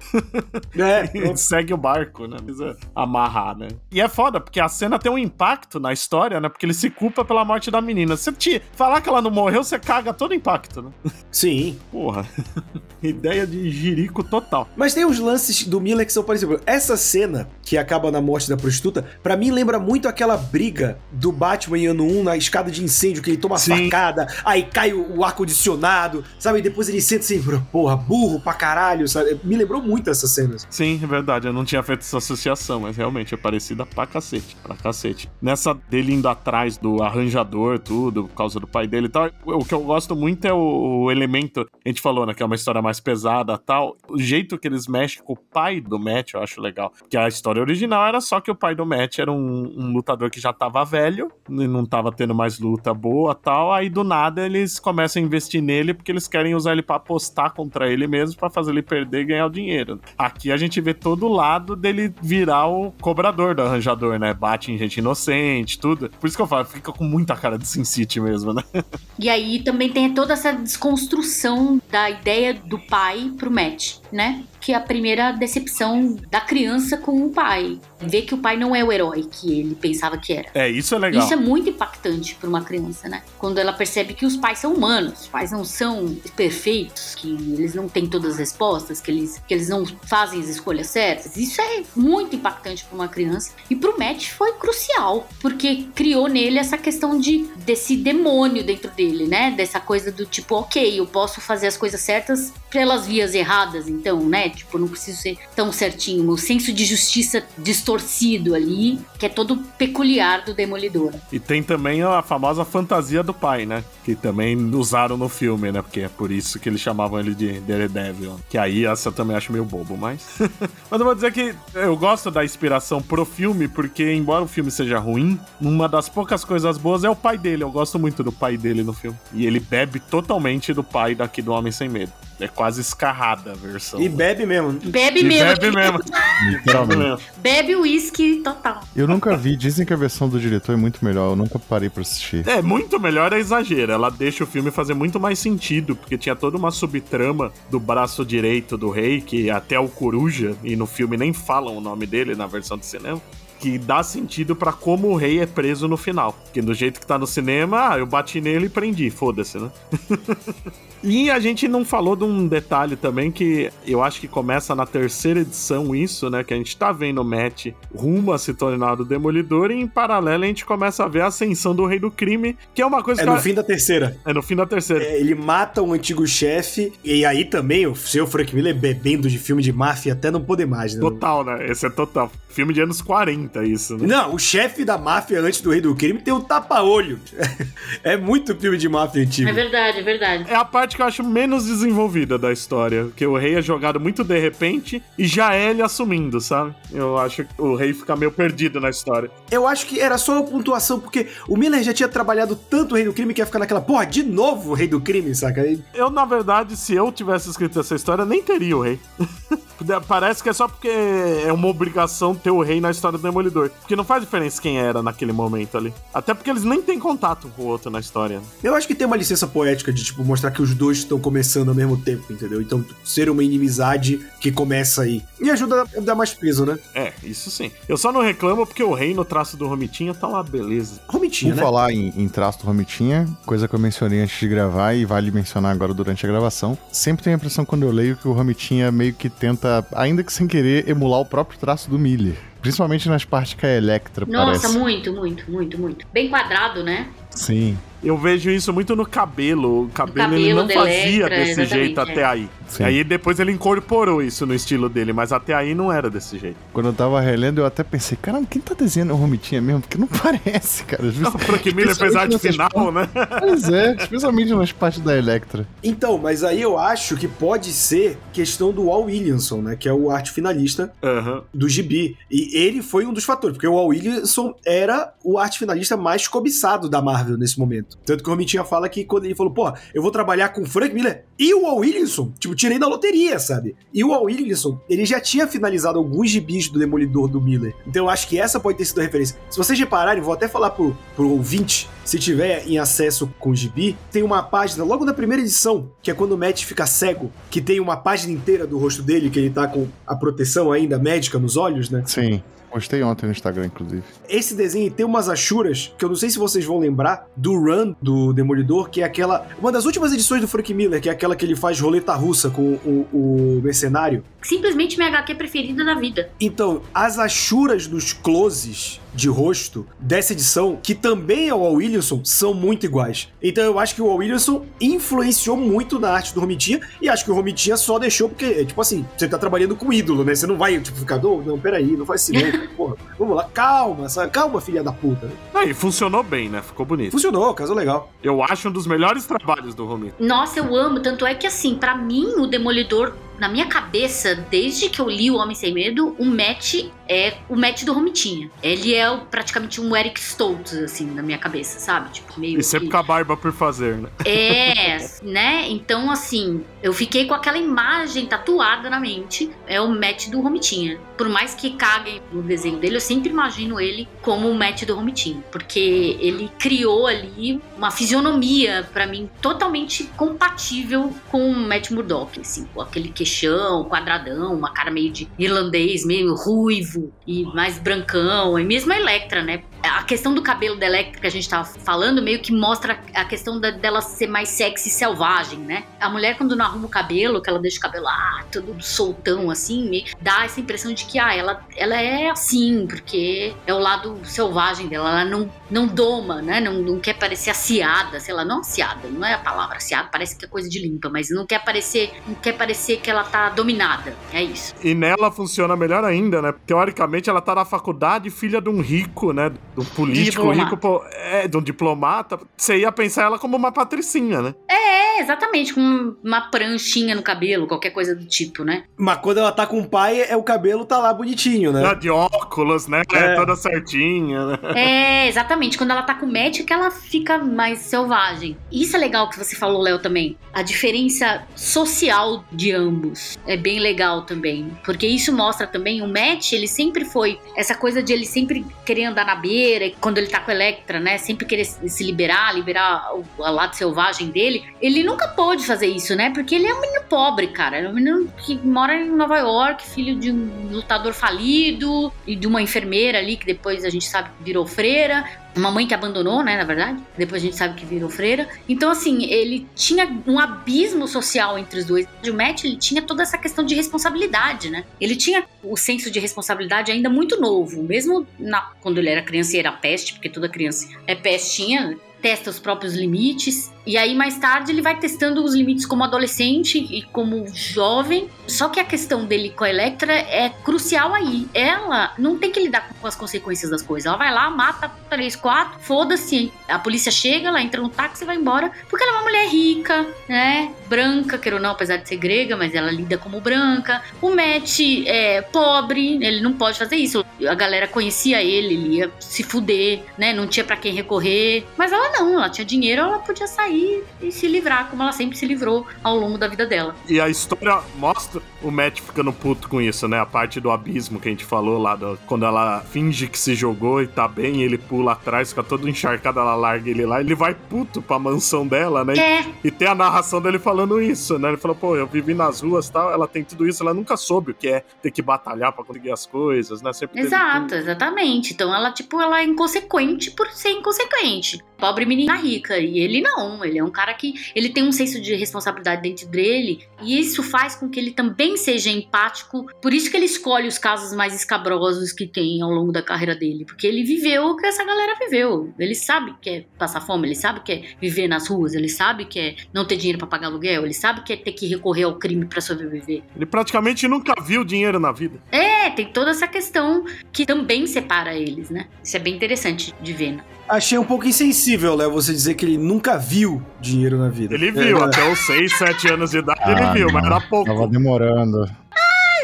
É, E segue o barco, né? Precisa amarrar, né? E é foda, porque a cena tem um impacto na história, né? Porque ele se culpa pela morte da menina. Se te falar que ela não morreu, você caga todo o impacto, né? sim. Porra. Ideia de jirico total. Mas tem uns lances do Miller que são parecidos. Essa cena, que acaba na morte da prostituta, pra mim lembra muito aquela briga do Batman em ano 1 na escada de incêndio, que ele toma a Sim. facada, aí cai o, o ar-condicionado, sabe? E depois ele senta assim, porra, burro pra caralho, sabe? Me lembrou muito essas cenas. Sim, é verdade. Eu não tinha feito essa associação, mas realmente é parecida pra cacete. Pra cacete. Nessa dele indo atrás do arranjador, tudo, por causa do pai dele e tal. O que eu gosto muito é o, o elemento. A gente falou, né? Que é uma história mais pesada tal. O jeito que eles mexem com o pai do Matt, eu acho legal. Porque a história original era só que o pai do Matt era um, um lutador que já tava velho, e não tava tendo mais luta boa tal. Aí do nada eles começam a investir nele porque eles querem usar ele pra apostar contra ele mesmo, pra fazer ele perder e ganhar o dinheiro. Aqui a gente vê todo lado dele virar o cobrador do arranjador, né? Bate em gente inocente, tudo. Por isso que eu falo, fica com muita cara de Sin City mesmo, né? E aí também tem toda essa desconstrução da ideia do pai pro Matt, né? Que é a primeira decepção da criança com o pai. Ver que o pai não é o herói que ele pensava que era. É, isso é legal. Isso é muito impactante para uma criança, né? Quando ela percebe que os pais são humanos, os pais não são perfeitos, que eles não têm todas as respostas, que eles, que eles não fazem as escolhas certas. Isso é muito impactante para uma criança. E pro Matt foi crucial, porque criou nele essa questão de desse demônio dentro dele, né? Dessa coisa do tipo, ok, eu posso fazer as coisas certas pelas vias erradas, então, né? Tipo, não preciso ser tão certinho. O senso de justiça distorcido ali, que é todo peculiar do Demolidor. E tem também a famosa fantasia do pai, né? Que também usaram no filme, né? Porque é por isso que eles chamavam ele de Daredevil. Que aí essa eu também acho meio bobo, mas. mas eu vou dizer que eu gosto da inspiração pro filme, porque embora o filme seja ruim, uma das poucas coisas boas é o pai dele. Eu gosto muito do pai dele no filme. E ele bebe totalmente do pai daqui do Homem Sem Medo. É quase escarrada a versão. E bebe mesmo. Bebe E mesmo. bebe mesmo. Literalmente. Bebe uísque total. Eu nunca vi, dizem que a versão do diretor é muito melhor, eu nunca parei pra assistir. É, muito melhor é exagero. Ela deixa o filme fazer muito mais sentido, porque tinha toda uma subtrama do braço direito do rei, que até o Coruja, e no filme nem falam o nome dele na versão de cinema. Que dá sentido pra como o rei é preso no final. Porque do jeito que tá no cinema, ah, eu bati nele e prendi, foda-se, né? E a gente não falou de um detalhe também que eu acho que começa na terceira edição isso, né? Que a gente tá vendo o Matt rumo a se tornar o Demolidor e em paralelo a gente começa a ver a ascensão do Rei do Crime, que é uma coisa É que... no eu- fim da terceira. É no fim da terceira. É, ele mata um antigo chefe, e aí também o seu Frank Miller bebendo de filme de máfia até não poder mais, né? Total, né? Esse é total. Filme de anos 40, isso, né? Não, o chefe da máfia antes do Rei do Crime tem um tapa-olho. É muito filme de máfia antigo. É verdade, é verdade. É a parte que eu acho menos desenvolvida da história. Que o rei é jogado muito de repente e já é ele assumindo, sabe? Eu acho que o rei fica meio perdido na história. Eu acho que era só uma pontuação, porque o Miller já tinha trabalhado tanto o Rei do Crime que ia ficar naquela, porra, de novo o Rei do Crime, saca? Eu, na verdade, se eu tivesse escrito essa história, nem teria o rei. Parece que é só porque é uma obrigação ter o rei na história do Demolidor. Porque não faz diferença quem era naquele momento ali. Até porque eles nem têm contato com o outro na história. Eu acho que tem uma licença poética de, tipo, mostrar que os dois estão começando ao mesmo tempo, entendeu? Então, ser uma inimizade que começa aí. E ajuda a dar mais peso, né? É, isso sim. Eu só não reclamo porque o rei no traço do Romitinha tá uma beleza. Romitinha, Por né? falar em, em traço do Romitinha, coisa que eu mencionei antes de gravar e vale mencionar agora durante a gravação, sempre tenho a impressão quando eu leio que o Romitinha meio que tenta, ainda que sem querer, emular o próprio traço do Miller. Principalmente nas partes que a Electra Nossa, parece. muito, muito, muito, muito. Bem quadrado, né? Sim. Eu vejo isso muito no cabelo. O cabelo, cabelo ele não fazia desse jeito é. até aí. Sim. Aí depois ele incorporou isso no estilo dele, mas até aí não era desse jeito. Quando eu tava relendo, eu até pensei, caramba, quem tá desenhando o Romitinha mesmo? Porque não parece, cara. Não, o Frank Miller fez arte final, partes... né? Pois é, especialmente nas partes da Electra. Então, mas aí eu acho que pode ser questão do Wal Williamson, né? Que é o arte finalista uhum. do Gibi. E ele foi um dos fatores, porque o Wal Williamson era o arte finalista mais cobiçado da Marvel nesse momento. Tanto que o Romitinha fala que quando ele falou, pô, eu vou trabalhar com o Frank Miller e o Wal Williamson, tipo, tirei da loteria, sabe? E o Al Williamson, ele já tinha finalizado alguns gibis do Demolidor do Miller. Então eu acho que essa pode ter sido a referência. Se vocês repararem, vou até falar pro, pro ouvinte, se tiver em acesso com o gibi, tem uma página logo na primeira edição, que é quando o Matt fica cego, que tem uma página inteira do rosto dele, que ele tá com a proteção ainda médica nos olhos, né? Sim. Postei ontem no Instagram, inclusive. Esse desenho tem umas achuras que eu não sei se vocês vão lembrar do Run do Demolidor, que é aquela. Uma das últimas edições do Frank Miller, que é aquela que ele faz roleta russa com o, o mercenário. Simplesmente minha HQ preferida da vida. Então, as achuras dos closes de rosto dessa edição, que também é o Al Williamson, são muito iguais. Então eu acho que o Al Williamson influenciou muito na arte do Romitinha e acho que o Romitinha só deixou porque, tipo assim, você tá trabalhando com ídolo, né? Você não vai, tipo, ficar, não, não peraí, não faz assim, não, porra, vamos lá, calma, sabe? calma, filha da puta. E funcionou bem, né? Ficou bonito. Funcionou, caso legal. Eu acho um dos melhores trabalhos do Romito. Nossa, eu amo, tanto é que assim, para mim, o Demolidor na minha cabeça, desde que eu li O Homem Sem Medo, o Matt é o Matt do Romitinha. Ele é praticamente um Eric Stoltz, assim, na minha cabeça, sabe? Tipo, meio. E sempre que... com a barba por fazer, né? É, né? Então, assim, eu fiquei com aquela imagem tatuada na mente. É o Matt do Romitinha. Por mais que caguem no desenho dele, eu sempre imagino ele como o Matt do Romitinha. Porque ele criou ali uma fisionomia, para mim, totalmente compatível com o Matt Murdock, assim, com aquele queixão, quadradão, uma cara meio de irlandês, meio ruivo e mais brancão, e mesmo a Electra, né? a questão do cabelo da Electra que a gente tava falando meio que mostra a questão da, dela ser mais sexy e selvagem, né? A mulher, quando não arruma o cabelo, que ela deixa o cabelo ah, todo soltão assim, me dá essa impressão de que ah, ela, ela é assim, porque é o lado selvagem dela, ela não, não doma, né? Não, não quer parecer aciada, sei lá, não aciada, não é a palavra aciada, parece que é coisa de limpa, mas não quer parecer, não quer parecer que ela tá dominada, é isso. E nela funciona melhor ainda, né? Teoricamente ela tá na faculdade, filha de um rico, né? do político rico, é, de um diplomata, você ia pensar ela como uma patricinha, né? É, exatamente, com uma pranchinha no cabelo, qualquer coisa do tipo, né? Mas quando ela tá com o pai, é o cabelo tá lá bonitinho, né? É, de óculos, né? É. Toda certinha. Né? É, exatamente. Quando ela tá com o que ela fica mais selvagem. Isso é legal que você falou, Léo, também. A diferença social de ambos é bem legal também. Porque isso mostra também, o Matt, ele sempre foi essa coisa de ele sempre querer andar na beira, quando ele tá com a Electra, né, sempre querer se liberar, liberar o, o lado selvagem dele, ele nunca pôde fazer isso, né? Porque ele é um menino pobre, cara. É um menino que mora em Nova York, filho de um lutador falido e de uma enfermeira ali que depois a gente sabe virou freira uma mãe que abandonou, né, na verdade. Depois a gente sabe que virou freira. Então, assim, ele tinha um abismo social entre os dois. O Matt, ele tinha toda essa questão de responsabilidade, né? Ele tinha o senso de responsabilidade ainda muito novo. Mesmo na, quando ele era criança e era peste, porque toda criança é pestinha, testa os próprios limites. E aí, mais tarde, ele vai testando os limites como adolescente e como jovem. Só que a questão dele com a Electra é crucial aí. Ela não tem que lidar com as consequências das coisas. Ela vai lá, mata três, quatro, foda-se. A polícia chega, ela entra no táxi e vai embora. Porque ela é uma mulher rica, né? Branca, quer ou não, apesar de ser grega, mas ela lida como branca. O Matt é pobre, ele não pode fazer isso. A galera conhecia ele, ele ia se fuder, né? Não tinha para quem recorrer. Mas ela não, ela tinha dinheiro, ela podia sair sair e se livrar, como ela sempre se livrou ao longo da vida dela. E a história mostra o Matt ficando puto com isso, né? A parte do abismo que a gente falou lá, do, quando ela finge que se jogou e tá bem, ele pula atrás, fica todo encharcado, ela larga ele lá, ele vai puto pra mansão dela, né? É. E tem a narração dele falando isso, né? Ele falou, pô, eu vivi nas ruas tal, ela tem tudo isso, ela nunca soube o que é ter que batalhar pra conseguir as coisas, né? Sempre Exato, exatamente. Então ela, tipo, ela é inconsequente por ser inconsequente. Pobre menina rica. E ele não. Ele é um cara que. Ele tem um senso de responsabilidade dentro dele. E isso faz com que ele também seja empático. Por isso que ele escolhe os casos mais escabrosos que tem ao longo da carreira dele. Porque ele viveu o que essa galera viveu. Ele sabe que é passar fome, ele sabe que é viver nas ruas, ele sabe que é não ter dinheiro pra pagar aluguel, ele sabe que é ter que recorrer ao crime pra sobreviver. Ele praticamente nunca viu dinheiro na vida. É, tem toda essa questão que também separa eles, né? Isso é bem interessante de ver, né? Achei um pouco insensível, Léo, você dizer que ele nunca viu dinheiro na vida. Ele viu, É, até os 6, 7 anos de idade ele Ah, viu, mas não. era pouco. Tava demorando.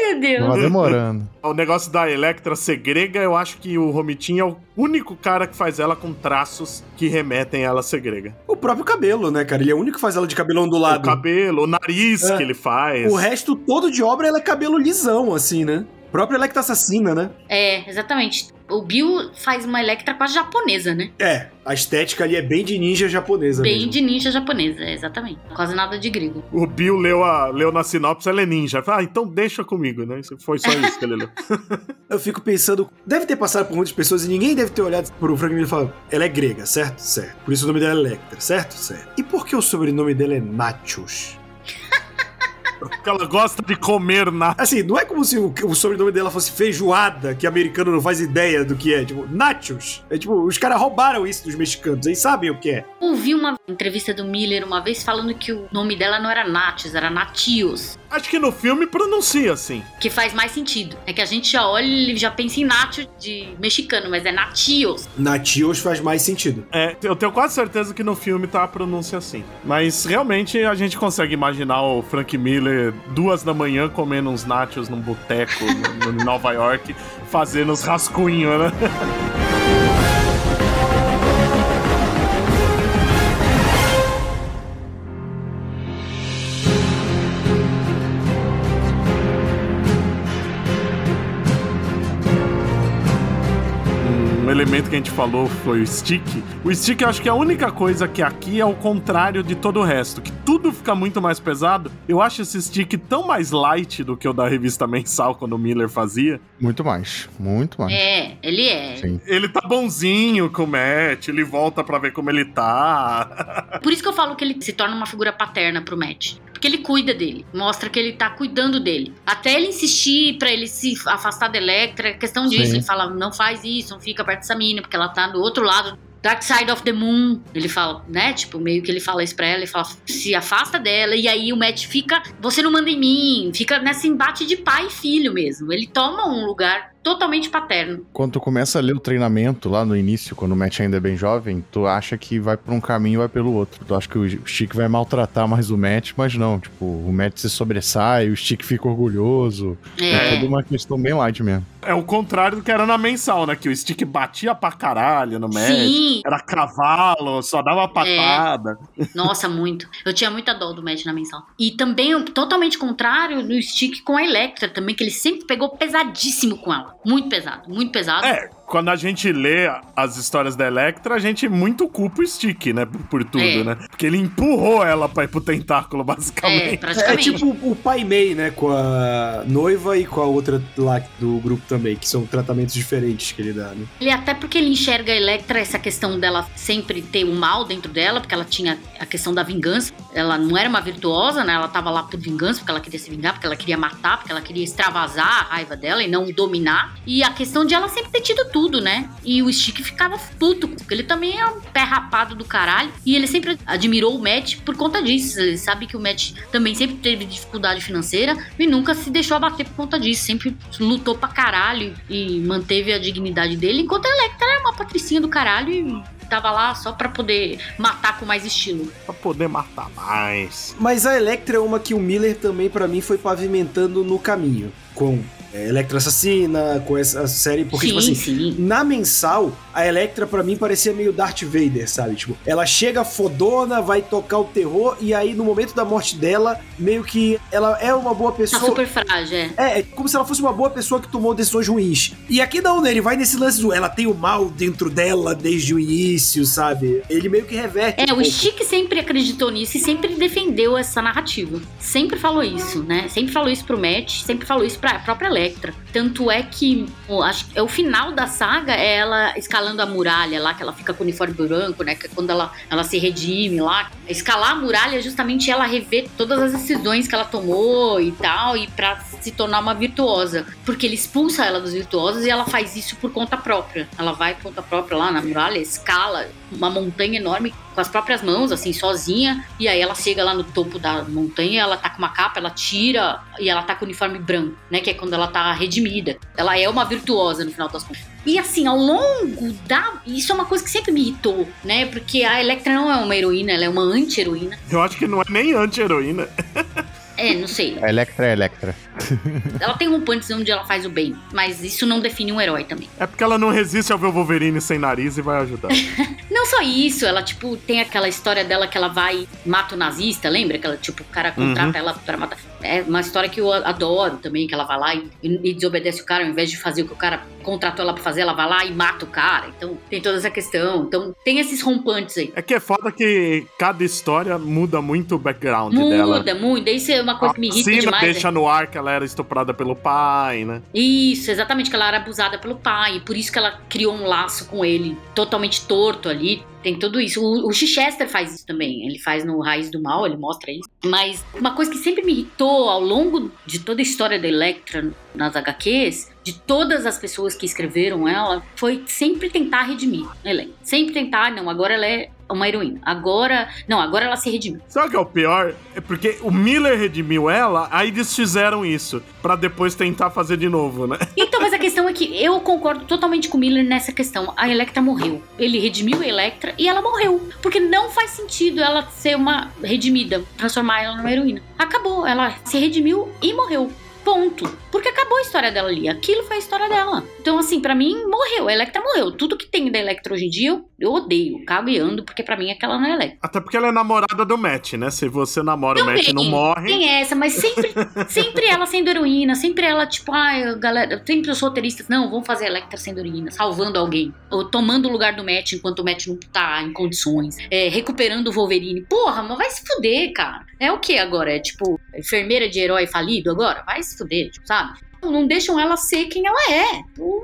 Meu Deus. Tava demorando. O negócio da Electra ser grega, eu acho que o Romitinho é o único cara que faz ela com traços que remetem ela a ser grega. O próprio cabelo, né, cara? Ele é o único que faz ela de cabelo O ondulado. cabelo, o nariz É. que ele faz. O resto todo de obra ela é cabelo lisão, assim, né? Própria Electra Assassina, né? É, exatamente. O Bill faz uma Electra quase japonesa, né? É, a estética ali é bem de ninja japonesa Bem mesmo. de ninja japonesa, é, exatamente. Quase nada de grego. O Bill leu, a, leu na sinopse, ela é ninja. Ah, então deixa comigo, né? Foi só isso que ele leu. Eu fico pensando, deve ter passado por muitas pessoas e ninguém deve ter olhado pro Frank Miller e falado, ela é grega, certo? Certo. Por isso o nome dela é Electra, certo? Certo. E por que o sobrenome dela é Nachos? Porque ela gosta de comer na. Assim, não é como se o, o sobrenome dela fosse feijoada, que americano não faz ideia do que é. Tipo, nachos. É tipo, os caras roubaram isso dos mexicanos, eles sabem o que é. Ouvi uma entrevista do Miller uma vez falando que o nome dela não era Natios, era Natios. Acho que no filme pronuncia assim. Que faz mais sentido. É que a gente já olha e já pensa em Nacho de mexicano, mas é Natios. Natios faz mais sentido. É, eu tenho quase certeza que no filme tá a pronúncia assim. Mas realmente a gente consegue imaginar o Frank Miller duas da manhã comendo uns nachos num boteco no- no- em Nova York, fazendo os rascunhos, né? que a gente falou foi o stick. O stick eu acho que é a única coisa que aqui é o contrário de todo o resto, que tudo fica muito mais pesado. Eu acho esse stick tão mais light do que o da revista mensal quando o Miller fazia. Muito mais. Muito mais. É, ele é. Sim. Ele tá bonzinho com o Matt, ele volta pra ver como ele tá. Por isso que eu falo que ele se torna uma figura paterna pro Matt. Porque ele cuida dele, mostra que ele tá cuidando dele. Até ele insistir pra ele se afastar da Electra, é questão disso. Sim. Ele fala: não faz isso, não fica perto dessa menina, porque ela tá do outro lado. Dark Side of the Moon. Ele fala, né? Tipo, meio que ele fala isso pra ela, ele fala, se afasta dela. E aí o Matt fica, você não manda em mim. Fica nesse embate de pai e filho mesmo. Ele toma um lugar totalmente paterno. Quando tu começa a ler o treinamento lá no início, quando o Matt ainda é bem jovem, tu acha que vai por um caminho e vai pelo outro. Tu acha que o Stick vai maltratar mais o Matt, mas não. Tipo, o Matt se sobressai, o Stick fica orgulhoso. É, É. toda uma questão bem light mesmo. É o contrário do que era na mensal, né? Que o stick batia pra caralho no Matt. Sim, Era cavalo, só dava patada. Nossa, muito. Eu tinha muita dó do Matt na mensal. E também totalmente contrário no Stick com a Electra também, que ele sempre pegou pesadíssimo com ela. Muito pesado, muito pesado. É, quando a gente lê as histórias da Electra, a gente muito culpa o Stick, né? Por, por tudo, É. né? Porque ele empurrou ela pra ir pro tentáculo, É, basicamente. É praticamente. tipo o pai Mei, né? Com a noiva e com a outra lá do grupo também, que são tratamentos diferentes que ele dá, né? Ele até porque ele enxerga a Electra, essa questão dela sempre ter o mal dentro dela, porque ela tinha a questão da vingança. Ela não era uma virtuosa, né? Ela tava lá por vingança, porque ela queria se vingar, porque ela queria matar, porque ela queria extravasar a raiva dela e não dominar. E a questão de ela sempre ter tido tudo, né? E o Stick ficava puto, porque ele também é um pé rapado do caralho. E ele sempre admirou o Matt por conta disso. Ele sabe que o Matt também sempre teve dificuldade financeira e nunca se deixou abater por conta disso. Sempre lutou pra caralho e manteve a dignidade dele, enquanto a Electra era uma patricinha do caralho e tava lá só pra poder matar com mais estilo. Pra poder matar mais. Mas a Electra é uma que o Miller também, pra mim, foi pavimentando no caminho. Com é, Electra Assassina, com essa série, porque, sim, tipo assim, sim. na mensal, a Electra pra mim parecia meio Darth Vader, sabe? Tipo, ela chega fodona, vai tocar o terror, e aí no momento da morte dela, meio que ela é uma boa Tá pessoa. super frágil, é. É, é como se ela fosse uma boa pessoa que tomou decisões ruins. E aqui não, né? Ele vai nesse lance do. Ela tem o mal dentro dela desde o início, sabe? Ele meio que reverte. É, um o. Stick sempre acreditou nisso e sempre defendeu essa narrativa. Sempre falou isso, né? Sempre falou isso pro Matt, sempre falou isso pra própria Electra. Electra. Tanto é que acho, é o final da saga é ela escalando a muralha lá, que ela fica com o uniforme branco, né? Que é quando ela, ela se redime lá. Escalar a muralha é justamente ela rever todas as decisões que ela tomou e tal, e pra se tornar uma virtuosa. Porque ele expulsa ela dos virtuosos e ela faz isso por conta própria. Ela vai por conta própria lá na muralha, escala uma montanha enorme com as próprias mãos, assim, sozinha. E aí ela chega lá no topo da montanha, ela tá com uma capa, ela tira e ela tá com o uniforme branco, né? Que é quando ela tá redimida. Ela é uma virtuosa no final das contas. E assim, ao longo da. Isso é uma coisa que sempre me irritou, né? Porque a Electra não é uma heroína, ela é uma anti-heroína. Eu acho que não é nem anti-heroína. É, não sei. A Electra é Electra. Ela tem rompantes onde ela faz o bem, mas isso não define um herói também. É porque ela não resiste ao ver o Wolverine sem nariz e vai ajudar. Não só isso, ela, tipo, tem aquela história dela que ela vai e mata o nazista, lembra? Que ela, tipo, o cara contrata ela pra matar. É uma história que eu adoro também, que ela vai lá e, e desobedece o cara, ao invés de fazer o que o cara contratou ela pra fazer, ela vai lá e mata o cara. Então, tem toda essa questão. Então, tem esses rompantes aí. É que é foda que cada história muda muito o background dela. Muda, muda. Isso é uma coisa que me irrita Cena demais. deixa no ar que ela era estuprada pelo pai, né? Isso, exatamente, que ela era abusada pelo pai, e por isso que ela criou um laço com ele totalmente torto ali. Tem tudo isso. O, o Chichester faz isso também. Ele faz no Raiz do Mal, ele mostra isso. Mas uma coisa que sempre me irritou ao longo de toda a história da Electra nas HQs, de todas as pessoas que escreveram ela, foi sempre tentar redimir a Electra. Sempre tentar, não, agora ela é uma heroína. Agora, não, agora ela se redimiu. Sabe o que é o pior? É porque o Miller redimiu ela, aí eles fizeram isso. Pra depois tentar fazer de novo, né? Então, mas a questão é que eu concordo totalmente com o Miller nessa questão. A Electra morreu. Ele redimiu a Electra e ela morreu. Porque não faz sentido ela ser uma redimida, transformar ela numa heroína. Acabou, ela se redimiu e morreu. Ponto. Porque acabou a história dela ali. Aquilo foi a história dela. Então, assim, pra mim, morreu. A Electra morreu. Tudo que tem da Electra hoje em dia, eu, eu odeio. Cago e ando, porque pra mim aquela não é Electra. Até porque ela é namorada do Matt, né? Se você namora o Matt e não morre. Tem essa, mas sempre, sempre ela sendo heroína, sempre ela, tipo, ai, galera, sempre os roteiristas, não, vamos fazer Electra sendo heroína, salvando alguém. Ou tomando o lugar do Matt enquanto o Matt não tá em condições. É, recuperando o Wolverine. Porra, mas vai se fuder, cara. É o que agora? É tipo, enfermeira de herói falido agora? Vai se fuder, tipo, sabe? Não deixam ela ser quem ela é.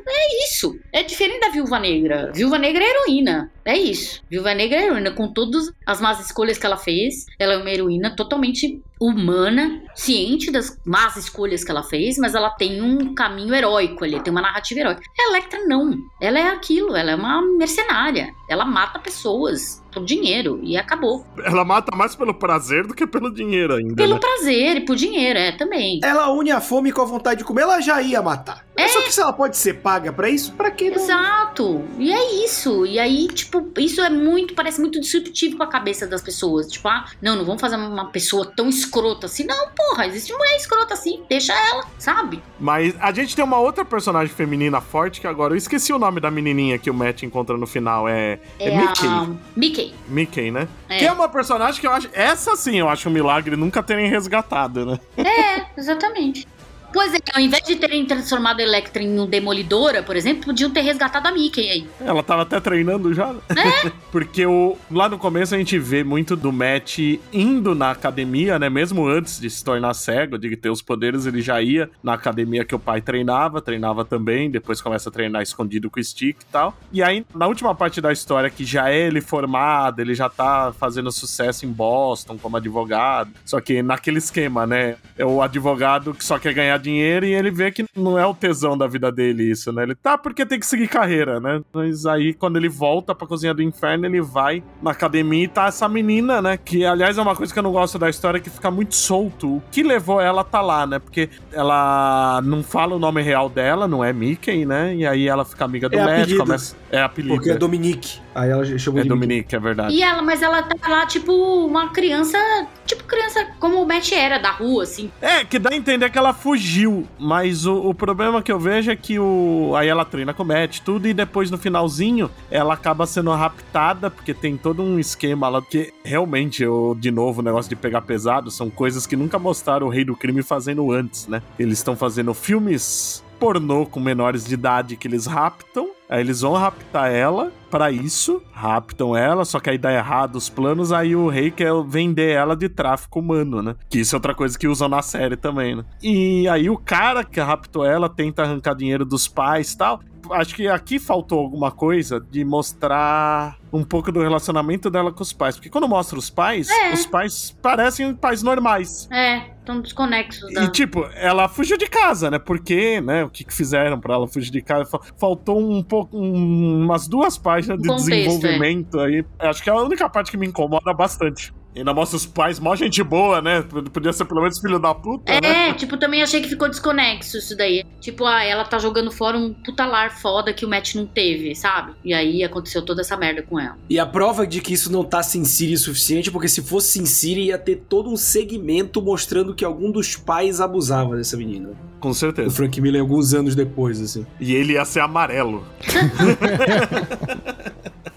É isso. É diferente da Viúva Negra. Viúva Negra é heroína. É isso. Viúva Negra é heroína. Com todas as más escolhas que ela fez, ela é uma heroína totalmente humana, ciente das más escolhas que ela fez, mas ela tem um caminho heróico ali, tem uma narrativa heróica. A Electra não. Ela é aquilo, ela é uma mercenária. Ela mata pessoas por dinheiro e acabou. Ela mata mais pelo prazer do que pelo dinheiro ainda. Pelo né? prazer e por dinheiro, é, também. Ela une a fome com a vontade de comer, ela já ia matar. É. Só que se ela pode ser paga pra isso, pra que não? Exato. E é isso. E aí, tipo, isso é muito, parece muito disruptivo com a cabeça das pessoas. Tipo, ah, não, não vamos fazer uma pessoa tão escrota assim. Não, porra, existe mulher escrota assim, deixa ela, sabe? Mas a gente tem uma outra personagem feminina forte que agora eu esqueci o nome da menininha que o Matt encontra no final. É, é, Mickey. a Mickey. Mickey, né? É. Que é uma personagem que eu acho. Essa sim eu acho um milagre nunca terem resgatado, né? É, exatamente. Pois é, ao invés de terem transformado a Electra em um demolidora, por exemplo, podiam ter resgatado a Mickey aí. Ela tava até treinando já. né? É. Porque o, lá no começo a gente vê muito do Matt indo na academia, né? Mesmo antes de se tornar cego, de ter os poderes, ele já ia na academia que o pai treinava, treinava também, depois começa a treinar escondido com o stick e tal. E aí, na última parte da história, que já é ele formado, ele já tá fazendo sucesso em Boston como advogado. Só que naquele esquema, né? É o advogado que só quer ganhar dinheiro e ele vê que não é o tesão da vida dele isso, né? Ele tá porque tem que seguir carreira, né? Mas aí quando ele volta pra cozinha do inferno, ele vai na academia e tá essa menina, né? Que aliás é uma coisa que eu não gosto da história que fica muito solto. O que levou ela a tá lá, né? Porque ela não fala o nome real dela, não é Mickey, né? E aí ela fica amiga do É apelido. começa é apelido. Porque é Dominique. Aí ela chamou É de. Dominique, é verdade. E ela, mas ela tá lá, tipo, uma criança. Tipo, criança como o Matt era, da rua, assim. É, que dá a entender que ela fugiu, mas o, o problema que eu vejo é que o aí ela treina com o Matt, tudo, e depois no finalzinho ela acaba sendo raptada, porque tem todo um esquema lá, que realmente, eu, de novo, o negócio de pegar pesado, são coisas que nunca mostraram o Rei do Crime fazendo antes, né? Eles estão fazendo filmes pornô com menores de idade que eles raptam, aí eles vão raptar ela pra isso, raptam ela, só que aí dá errado os planos, aí o rei quer vender ela de tráfico humano, né? Que isso é outra coisa que usam na série também, né? E aí o cara que raptou ela tenta arrancar dinheiro dos pais e tal. Acho que aqui faltou alguma coisa de mostrar um pouco do relacionamento dela com os pais. Porque quando mostra os pais, É. os pais parecem pais normais. É, tão desconexos da. E tipo, ela fugiu de casa, né? Porque, né? O que, que fizeram pra ela fugir de casa? Fa- Faltou um pouco, um- umas duas páginas de contexto, desenvolvimento aí. Acho que é a única parte que me incomoda bastante. E ainda mostra os pais, mó gente boa, né? Podia ser pelo menos filho da puta, né? É, tipo, também achei que ficou desconexo isso daí. Tipo, ah, ela tá jogando fora um puta lar foda que o Matt não teve, sabe? E aí aconteceu toda essa merda com ela. E a prova de que isso não tá Sin City o suficiente, porque se fosse Sin City ia ter todo um segmento mostrando que algum dos pais abusava dessa menina. Com O certeza. Frank Miller alguns anos depois, assim. E ele ia ser amarelo.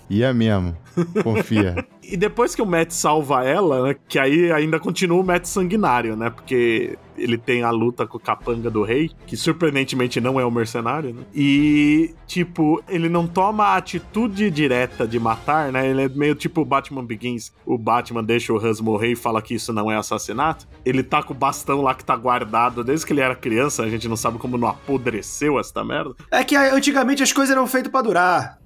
E é mesmo. Confia. E depois que o Matt salva ela, né? Que aí ainda continua o Matt sanguinário, né? Porque ele tem a luta com o capanga do rei, que surpreendentemente não é o mercenário, né? E, tipo, ele não toma a atitude direta de matar, né? Ele é meio tipo o Batman Begins. O Batman deixa o Hans morrer e fala que isso não é assassinato. Ele tá com o bastão lá que tá guardado desde que ele era criança. A gente não sabe como não apodreceu essa merda. É que antigamente as coisas eram feitas pra durar.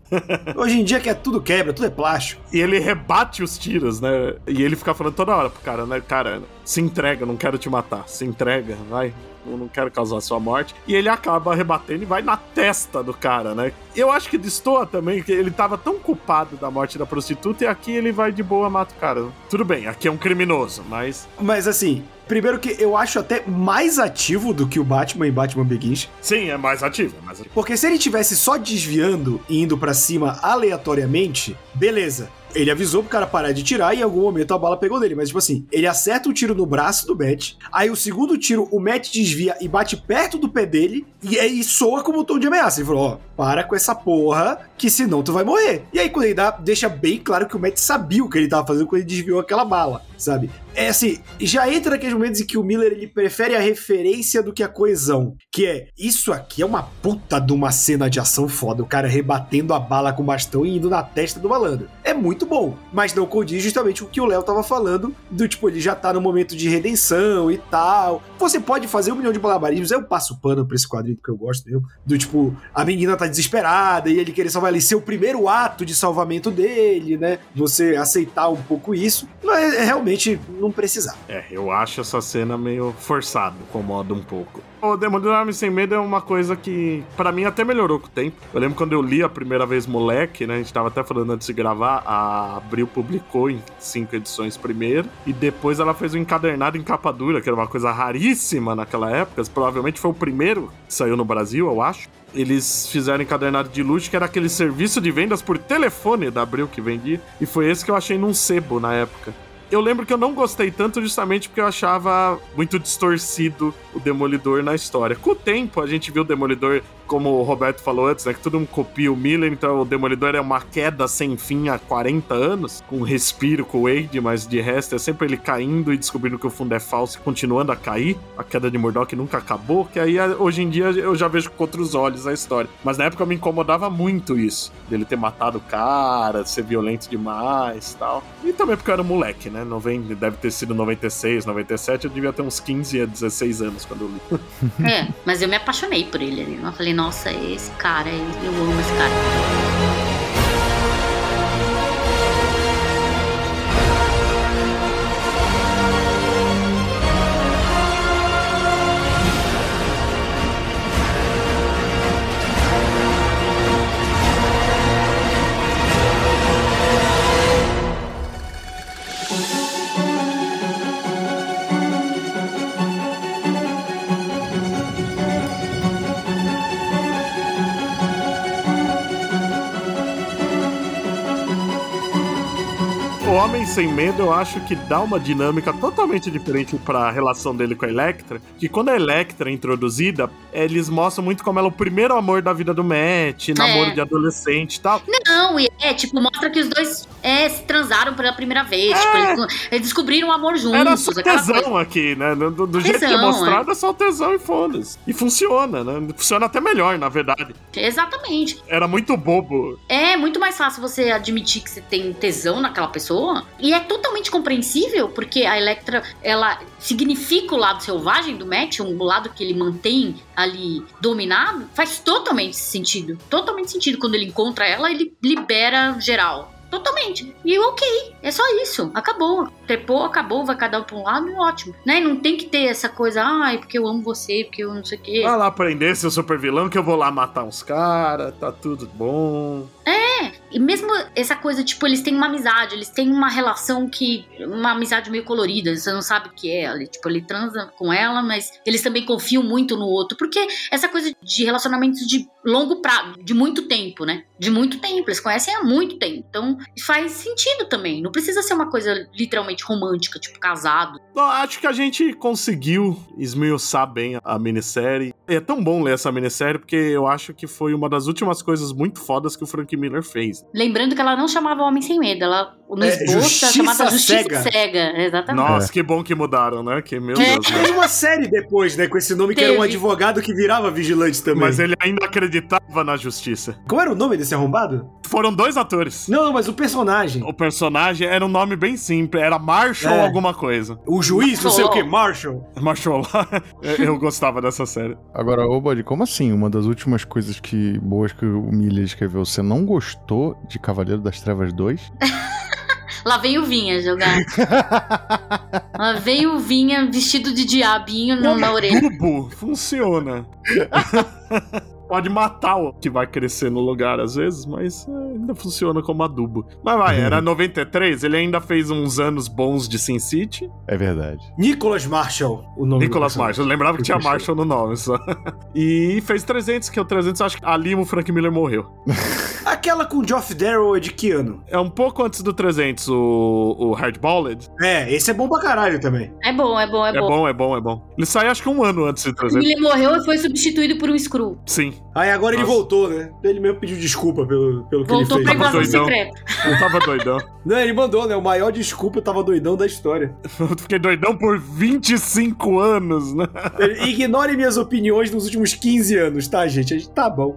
Hoje em dia que é tudo quebra, tudo é plástico. E ele rebate os tiros, né? E ele fica falando toda hora pro cara, né? Cara, se entrega, não quero te matar. Se entrega, vai. Eu não quero causar sua morte. E ele acaba rebatendo e vai na testa do cara, né? Eu acho que destoa também, que ele tava tão culpado da morte da prostituta e aqui ele vai de boa mata o cara. Tudo bem, aqui é um criminoso, mas. Mas assim, primeiro que eu acho até mais ativo do que o Batman em Batman Begins. Sim, é mais ativo, é mais ativo. Porque se ele tivesse só desviando e indo pra cima aleatoriamente, beleza. Ele avisou pro cara parar de tirar e em algum momento a bala pegou nele. Mas, tipo assim, ele acerta um tiro no braço do Matt. Aí o segundo tiro, o Matt desvia e bate perto do pé dele. E aí soa como um tom de ameaça. Ele falou: Ó, para com essa porra, que senão tu vai morrer. E aí, quando ele dá, deixa bem claro que o Matt sabia o que ele tava fazendo quando ele desviou aquela bala, sabe? É assim, já entra naqueles momentos em que o Miller ele prefere a referência do que a coesão. Que é, isso aqui é uma puta de uma cena de ação foda. O cara rebatendo a bala com o bastão e indo na testa do malandro. É muito bom, mas não condiz justamente o que o Léo tava falando, do tipo, ele já tá no momento de redenção e tal. Você pode fazer um milhão de malabarismos, eu passo pano pra esse quadrinho porque eu gosto mesmo. Do tipo, a menina tá desesperada e ele querer salvar ali, ser o primeiro ato de salvamento dele, né? Você aceitar um pouco isso, mas é, realmente não precisava. É, eu acho essa cena meio forçada, incomoda um pouco. O Demolidor Homem Sem Medo é uma coisa que, pra mim, até melhorou com o tempo. Eu lembro quando eu li a primeira vez moleque, né? A gente tava até falando antes de gravar, a Abril publicou em cinco edições primeiro, e depois ela fez um encadernado em capa dura, que era uma coisa raríssima naquela época. Provavelmente foi o primeiro que saiu no Brasil, eu acho. Eles fizeram encadernado de luxo, que era aquele serviço de vendas por telefone da Abril que vendia, e foi esse que eu achei num sebo na época. Eu lembro que eu não gostei tanto justamente porque eu achava muito distorcido o Demolidor na história. Com o tempo, a gente viu o Demolidor, como o Roberto falou antes, né? Que todo mundo copia o Miller, então o Demolidor é uma queda sem fim há 40 anos, com um respiro com o Wade, mas de resto é sempre ele caindo e descobrindo que o fundo é falso e continuando a cair. A queda de Murdoch nunca acabou, que aí hoje em dia eu já vejo com outros olhos a história. Mas na época me incomodava muito isso, dele ter matado o cara, ser violento demais tal. E também porque eu era um moleque, né? 90, deve ter sido 96, 97, eu devia ter uns 15 a 16 anos quando eu li. É, mas eu me apaixonei por ele ali. Eu falei, nossa, esse cara, eu amo esse cara. Sem Medo, eu acho que dá uma dinâmica totalmente diferente pra relação dele com a Electra. Que quando a Electra é introduzida, eles mostram muito como ela é o primeiro amor da vida do Matt, namoro de adolescente e tal. Não, e é, tipo, mostra que os dois é, se transaram pela primeira vez. Tipo, eles, eles descobriram o amor juntos. Era só tesão coisa. aqui, né? Do, do- do jeito que é Tesão, mostrado, é só tesão e foda-se. E funciona, né? Funciona até melhor, na verdade. Exatamente. Era muito bobo. É muito mais fácil você admitir que você tem tesão naquela pessoa. E é totalmente compreensível, porque a Electra, ela significa o lado selvagem do Matt, um lado que ele mantém ali dominado. Faz totalmente sentido. Totalmente sentido. Quando ele encontra ela, ele libera geral. Totalmente. E ok, é só isso. Acabou. Trepou, acabou, vai cada um pra um lado, ótimo. Né? Não tem que ter essa coisa, ai, porque eu amo você, porque eu não sei o quê. Vai lá prender seu super vilão que eu vou lá matar uns caras, tá tudo bom. E mesmo essa coisa, tipo, eles têm uma amizade, eles têm uma relação que. Uma amizade meio colorida, você não sabe o que é. Ele, tipo, ele transa com ela, mas eles também confiam muito no outro. Porque essa coisa de relacionamentos de longo prazo, de muito tempo, né? De muito tempo. Eles conhecem há muito tempo. Então faz sentido também. Não precisa ser uma coisa literalmente romântica, tipo, casado. Bom, acho que a gente conseguiu esmiuçar bem a minissérie. É tão bom ler essa minissérie porque eu acho que foi uma das últimas coisas muito fodas que o Frank Miller fez. Lembrando que ela não chamava Homem Sem Medo, ela no É, esboço ela Justiça chamava Justiça Cega. Cega. Exatamente. Nossa, que bom que mudaram, né? Que, meu É. Deus, né? Teve uma série depois, né? Com esse nome que era um Teve. advogado que virava vigilante também. Mas ele ainda acreditava na justiça. Como era o nome desse arrombado? Foram dois atores. Não, não, mas o personagem. O personagem era um nome bem simples, era Marshall É. alguma coisa. O juiz, não sei o que, Marshall. Marshall. Marshall Eu- gostava dessa série. Agora, ô Body, como assim? Uma das últimas coisas que boas que o Miller escreveu, você não gostou de Cavaleiro das Trevas 2? Lá vem o Vinha jogar. Lá vem o Vinha vestido de diabinho no- na orelha. Tubo funciona. Pode matar o que vai crescer no lugar às vezes, mas é, ainda funciona como adubo. Mas vai, Uhum. era 93, ele ainda fez uns anos bons de Sin City. É verdade. Nicholas Marshall, o nome Nicholas Marshall, eu lembrava que tinha. Marshall no nome só. E fez 300, que é o 300, acho que ali o Frank Miller morreu. Aquela com Geoff Darrow é de que ano? É um pouco antes do 300, o, o Hardballed. É, esse é bom pra caralho também. É bom, é bom, é, É bom. bom, é bom, é bom. Ele saiu acho que um ano antes do O 300. Miller morreu e foi substituído por um Screw. Sim, Aí agora ele Nossa. voltou, né? Ele mesmo pediu desculpa pelo, pelo que Voltou ele pra fez. Tava invasão doidão. secreta. eu tava doidão. Não, ele mandou, né? O maior desculpa, eu tava doidão da história. Eu fiquei doidão por 25 anos, né? Ele- Ignore minhas opiniões dos últimos 15 anos, tá, gente? A gente tá bom.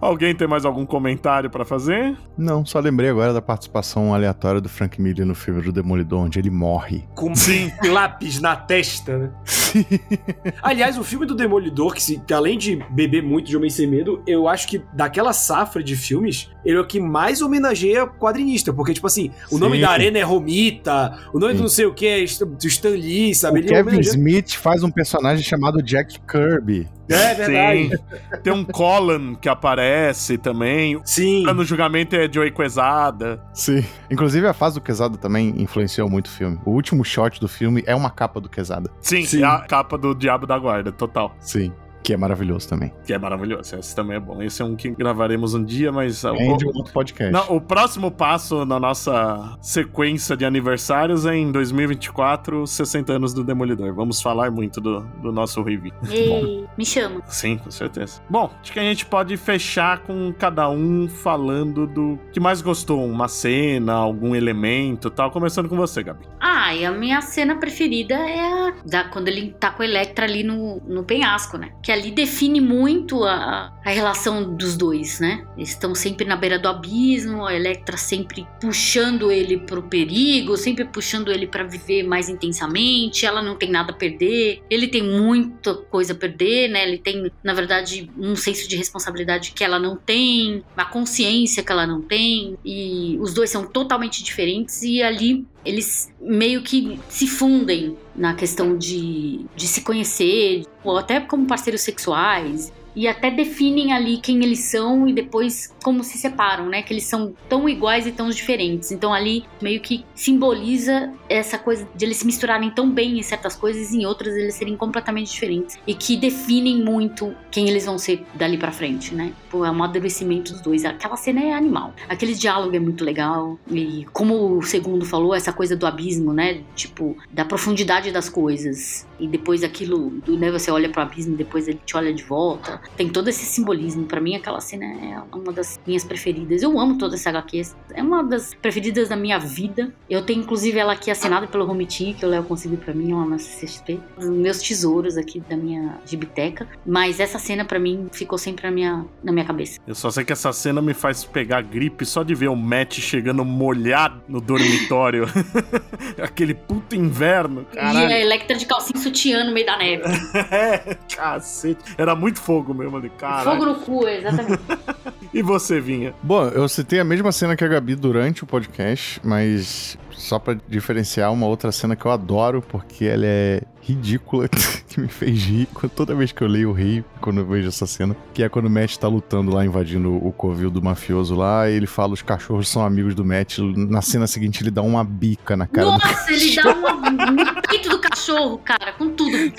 Alguém tem mais algum comentário pra fazer? Não, só lembrei agora da participação aleatória do Frank Miller no filme do Demolidor, onde ele morre. Com Sim. lápis na testa, né? Aliás, o filme do Demolidor, que, se- que além de beber muito de Homem Sem Medo, eu acho que daquela safra de filmes, ele é o que mais homenageia quadrinista. Porque, tipo assim, o Sim. nome da arena é Romita, o nome Sim. do não sei o que é Stan Lee, O sabe? Ele Kevin homenageia- Smith faz um personagem chamado Jack Kirby. É verdade. Sim. Tem um Colin que aparece também. Sim. No julgamento é Joey Quesada. Sim. Inclusive a fase do Quesada também influenciou muito o filme. O último shot do filme é uma capa do Quesada. Sim, Sim. é a capa do Diabo da Guarda, total. Sim. Que é maravilhoso também. Que é maravilhoso. Esse também é bom. Esse é um que gravaremos um dia, mas. Rende o- um outro podcast. Não, o próximo passo na nossa sequência de aniversários é em 2024, 60 anos do Demolidor. Vamos falar muito do, do nosso review. Ei, me chama. Sim, com certeza. Bom, acho que a gente pode fechar com cada um falando do que mais gostou, uma cena, algum elemento tal. Começando com você, Gabi. Ah, e a minha cena preferida é a da, quando ele tá com a Electra ali no, no penhasco, né? Que ali define muito a, a relação dos dois, né? Eles estão sempre na beira do abismo, a Electra sempre puxando ele pro perigo, sempre puxando ele pra viver mais intensamente. Ela não tem nada a perder, ele tem muita coisa a perder, né? Ele tem, na verdade, um senso de responsabilidade que ela não tem, a consciência que ela não tem, e os dois são totalmente diferentes, e ali eles meio que se fundem na questão de, de se conhecer, ou até como parceiros sexuais. E até definem ali quem eles são e depois como se separam, né? Que eles são tão iguais e tão diferentes. Então ali meio que simboliza essa coisa de eles se misturarem tão bem em certas coisas e em outras eles serem completamente diferentes e que definem muito quem eles vão ser dali para frente, né? Pô, é o amadurecimento dos dois. Aquela cena é animal. Aquele diálogo é muito legal e como o segundo falou, essa coisa do abismo, né? Tipo, da profundidade das coisas e depois aquilo, né, você olha pro abismo, depois ele te olha de volta. Tem todo esse simbolismo. Para mim, aquela cena é uma das minhas preferidas. Eu amo toda essa HQ. É uma das preferidas da minha vida. Eu tenho, inclusive, ela aqui assinada pelo Romitinho, que o Léo conseguiu para mim, lá na CXP. Meus tesouros aqui da minha gibiteca. Mas essa cena, para mim, ficou sempre na minha, na minha cabeça. Eu só sei que essa cena me faz pegar gripe só de ver o Matt chegando molhado no dormitório. Aquele puto inverno, caralho. E a Electra de calcinha sutiã no meio da neve. é, cacete. Era muito fogo mesmo ali, cara. Fogo no cu, exatamente. e você, Vinha? Bom, eu citei a mesma cena que a Gabi durante o podcast, mas só para diferenciar uma outra cena que eu adoro, porque ela é ridícula, que me fez rir toda vez que eu leio o rei, quando eu vejo essa cena, que é quando o Matt tá lutando lá, invadindo o covil do mafioso lá, e ele fala os cachorros são amigos do Matt. Na cena seguinte ele dá uma bica na cara Nossa, ele dá uma no peito do cachorro, cara, com tudo,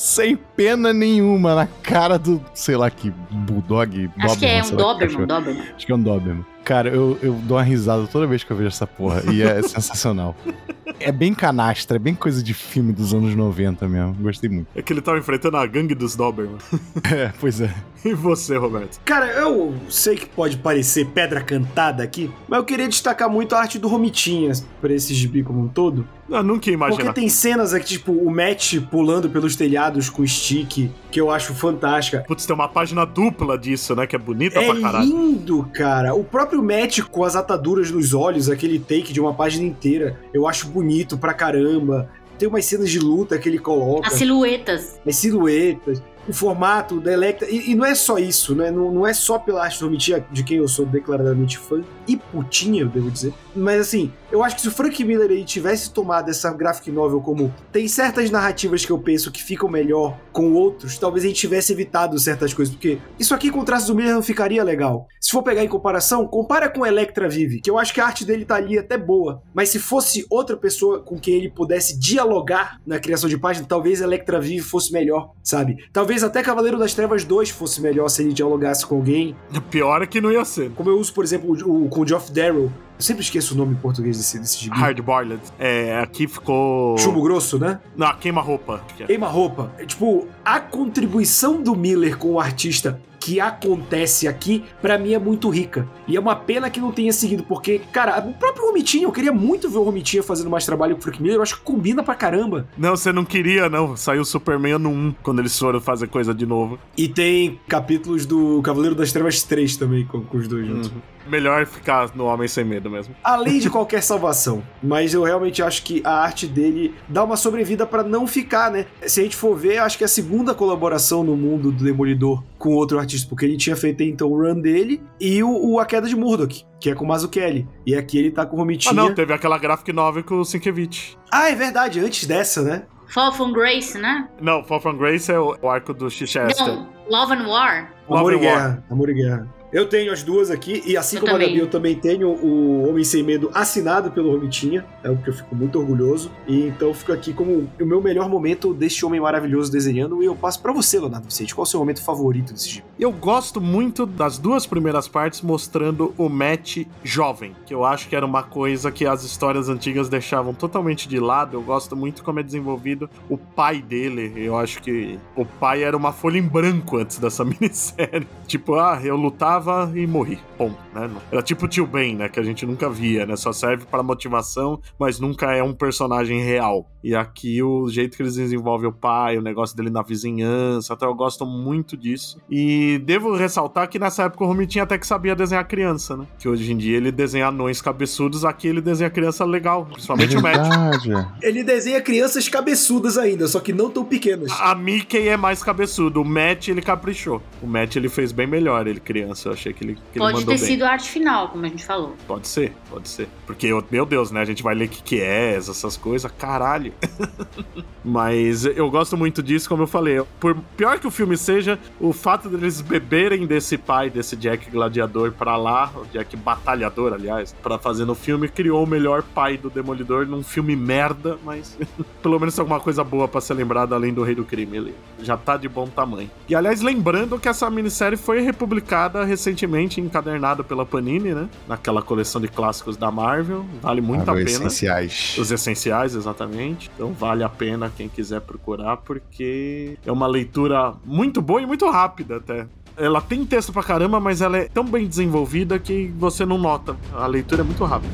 Sem pena nenhuma, na cara do, sei lá, que bulldog. Acho Doberman, que é um Doberman, Doberman. Acho que é um Doberman. Cara, eu, eu dou uma risada toda vez que eu vejo essa porra. E é sensacional. É bem canastra, é bem coisa de filme dos anos 90 mesmo. Gostei muito. É que ele tava enfrentando a gangue dos Doberman. é, pois é. E você, Roberto? Cara, eu sei que pode parecer pedra cantada aqui, mas eu queria destacar muito a arte do Romitinhas pra esse gibi como um todo. Eu nunca ia imaginar. Porque tem cenas aqui, tipo, o Matt pulando pelos telhados com o stick, que eu acho fantástica. Putz, tem uma página dupla disso, né? Que é bonita é pra caralho. É lindo, cara. O próprio Matt com as ataduras nos olhos, aquele take de uma página inteira, eu acho bonito pra caramba. Tem umas cenas de luta que ele coloca. As silhuetas. As silhuetas o formato da Electra. E, e, não é só isso, né? Não, não é só pela Romitinha, de quem eu sou declaradamente fã, e putinha, eu devo dizer. Mas assim, eu acho que se o Frank Miller aí tivesse tomado essa graphic novel como tem certas narrativas que eu penso que ficam melhor com outros, talvez gente tivesse evitado certas coisas, porque isso aqui com traços do Miller não ficaria legal. Se for pegar em comparação, compara com Electra Vive, que eu acho que a arte dele tá ali até boa, mas se fosse outra pessoa com quem ele pudesse dialogar na criação de página, talvez Electra Vive fosse melhor, sabe? Talvez até Cavaleiro das Trevas 2 fosse melhor se ele dialogasse com alguém. Pior é que não ia ser. Como eu uso, por exemplo, o, o com o Geoff Darrow, eu sempre esqueço o nome em português desse, desse gibi. Hard Boiled. É, aqui ficou. Chumbo grosso, né? Não, queima-roupa. Queima-roupa. É, tipo, a contribuição do Miller com o artista que acontece aqui, para mim é muito rica. E é uma pena que não tenha seguido, porque, cara, o próprio Romitinha, eu queria muito ver o Romitinha fazendo mais trabalho com o Frank Miller, eu acho que combina pra caramba. Não, você não queria, não. Saiu Superman no 1, quando eles foram fazer coisa de novo. E tem capítulos do Cavaleiro das Trevas 3 também, com, com os dois juntos. Uhum melhor ficar no Homem Sem Medo mesmo. Além de qualquer salvação. Mas eu realmente acho que a arte dele dá uma sobrevida para não ficar, né? Se a gente for ver, acho que é a segunda colaboração no mundo do Demolidor com outro artista, porque ele tinha feito então o run dele e o, o A Queda de Murdoch, que é com o Mazzucchelli. E aqui ele tá com o Romitinha. Ah, não, teve aquela graphic novel com o Sienkiewicz. Ah, é verdade, antes dessa, né? Fall from Grace, né? Não, Fall from Grace é o, o arco do Chichester. Não, Love and War. Amor e Guerra. Amor e Guerra. Eu tenho as duas aqui, e assim eu como também. a Gabi, eu também tenho o Homem Sem Medo assinado pelo Romitinha, é o que eu fico muito orgulhoso. E então fico aqui como o meu melhor momento deste homem maravilhoso desenhando. E eu passo para você, Leonardo Vicente. Qual é o seu momento favorito desse gibi? Eu gosto muito das duas primeiras partes mostrando o Matt jovem, que eu acho que era uma coisa que as histórias antigas deixavam totalmente de lado. Eu gosto muito como é desenvolvido o pai dele. Eu acho que o pai era uma folha em branco antes dessa minissérie. tipo, ah, eu lutava e morri. Bom, né? Era tipo o tio Ben, né? Que a gente nunca via, né? Só serve para motivação, mas nunca é um personagem real. E aqui o jeito que eles desenvolvem o pai, o negócio dele na vizinhança, até eu gosto muito disso. E devo ressaltar que nessa época o Romitinho até que sabia desenhar criança, né? Que hoje em dia ele desenha anões cabeçudos, aqui ele desenha criança legal, principalmente o Matt. Ele desenha crianças cabeçudas ainda, só que não tão pequenas. A Mickey é mais cabeçudo, o Matt ele caprichou. O Matt ele fez bem melhor, ele criança Eu achei que ele, que Pode ele ter mandou bem. sido a arte final, como a gente falou. Pode ser, pode ser. Porque, meu Deus, né? A gente vai ler o que, que é, essas coisas, caralho. Mas eu gosto muito disso, como eu falei. Por pior que o filme seja, o fato deles beberem desse pai, desse Jack gladiador pra lá, o Jack batalhador, aliás, pra fazer no filme, criou o melhor pai do Demolidor num filme merda, mas pelo menos alguma coisa boa pra ser lembrada além do Rei do Crime. Ele já tá de bom tamanho. E aliás, lembrando que essa minissérie foi republicada recentemente, encadernada pela Panini, né? Naquela coleção de clássicos da Marvel. Vale muito Marvel a pena. essenciais. Os essenciais, exatamente. Então vale a pena quem quiser procurar, porque é uma leitura muito boa e muito rápida até. Ela tem texto pra caramba, mas ela é tão bem desenvolvida que você não nota. A leitura é muito rápida.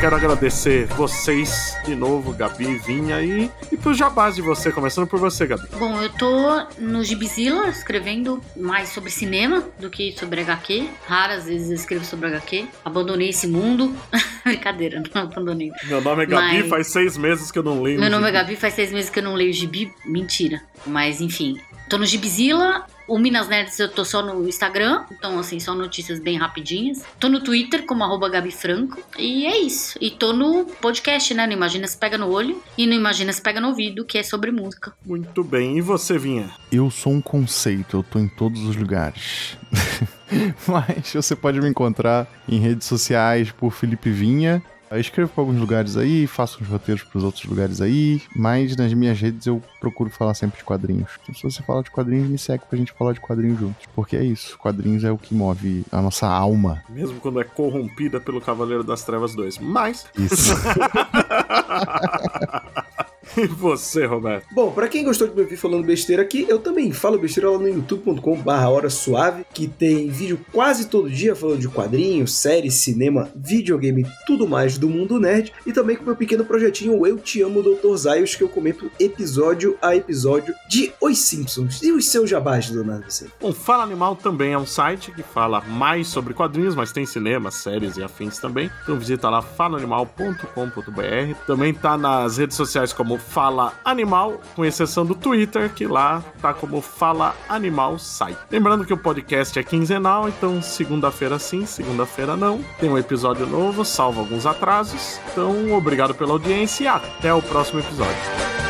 Quero agradecer vocês de novo, Gabi, Vinha e, e pro jabás de você, começando por você, Gabi. Bom, eu tô no Gibizilla escrevendo mais sobre cinema do que sobre HQ. Raras vezes eu escrevo sobre HQ. Abandonei esse mundo. Brincadeira, não abandonei. Meu nome é Gabi, Mas- faz seis meses que eu não leio. Meu nome é gibi. Gabi, faz seis meses que eu não leio gibi. Mentira. Mas enfim. Tô no Gibizilla. O Minas Nerds eu tô só no Instagram. Então, assim, só notícias bem rapidinhas. Tô no Twitter como arroba Gabi Franco. E é isso. E tô no podcast, né? No Imagina se pega no olho. E no Imagina se pega no ouvido, que é sobre música. Muito bem, e você, Vinha? Eu sou um conceito, eu tô em todos os lugares. Mas você pode me encontrar em redes sociais por Felipe Vinha. Eu escrevo para alguns lugares aí, faço uns roteiros para os outros lugares aí, mas nas minhas redes eu procuro falar sempre de quadrinhos. Então, se você falar de quadrinhos, me segue pra gente falar de quadrinhos juntos. Porque é isso, quadrinhos é o que move a nossa alma. Mesmo quando é corrompida pelo Cavaleiro das Trevas 2. Mas. Isso. e você, Roberto? Bom, pra quem gostou de me ouvir falando besteira aqui, eu também falo besteira lá no youtube.com/barra hora suave, que tem vídeo quase todo dia falando de quadrinhos, séries, cinema, videogame, tudo mais do mundo nerd, e também com meu pequeno projetinho Eu Te Amo, Dr. Zaios, que eu comento episódio a episódio de Os Simpsons. E os seus jabás, Leonardo? Você? Bom, Fala Animal também é um site que fala mais sobre quadrinhos, mas tem cinema, séries e afins também. Então visita lá falaanimal.com.br. Também tá nas redes sociais como Fala Animal, com exceção do Twitter, que lá tá como Fala Animal Site. Lembrando que o podcast é quinzenal, então segunda-feira sim, segunda-feira não. Tem um episódio novo, salvo alguns atrasos. Então, obrigado pela audiência e até o próximo episódio.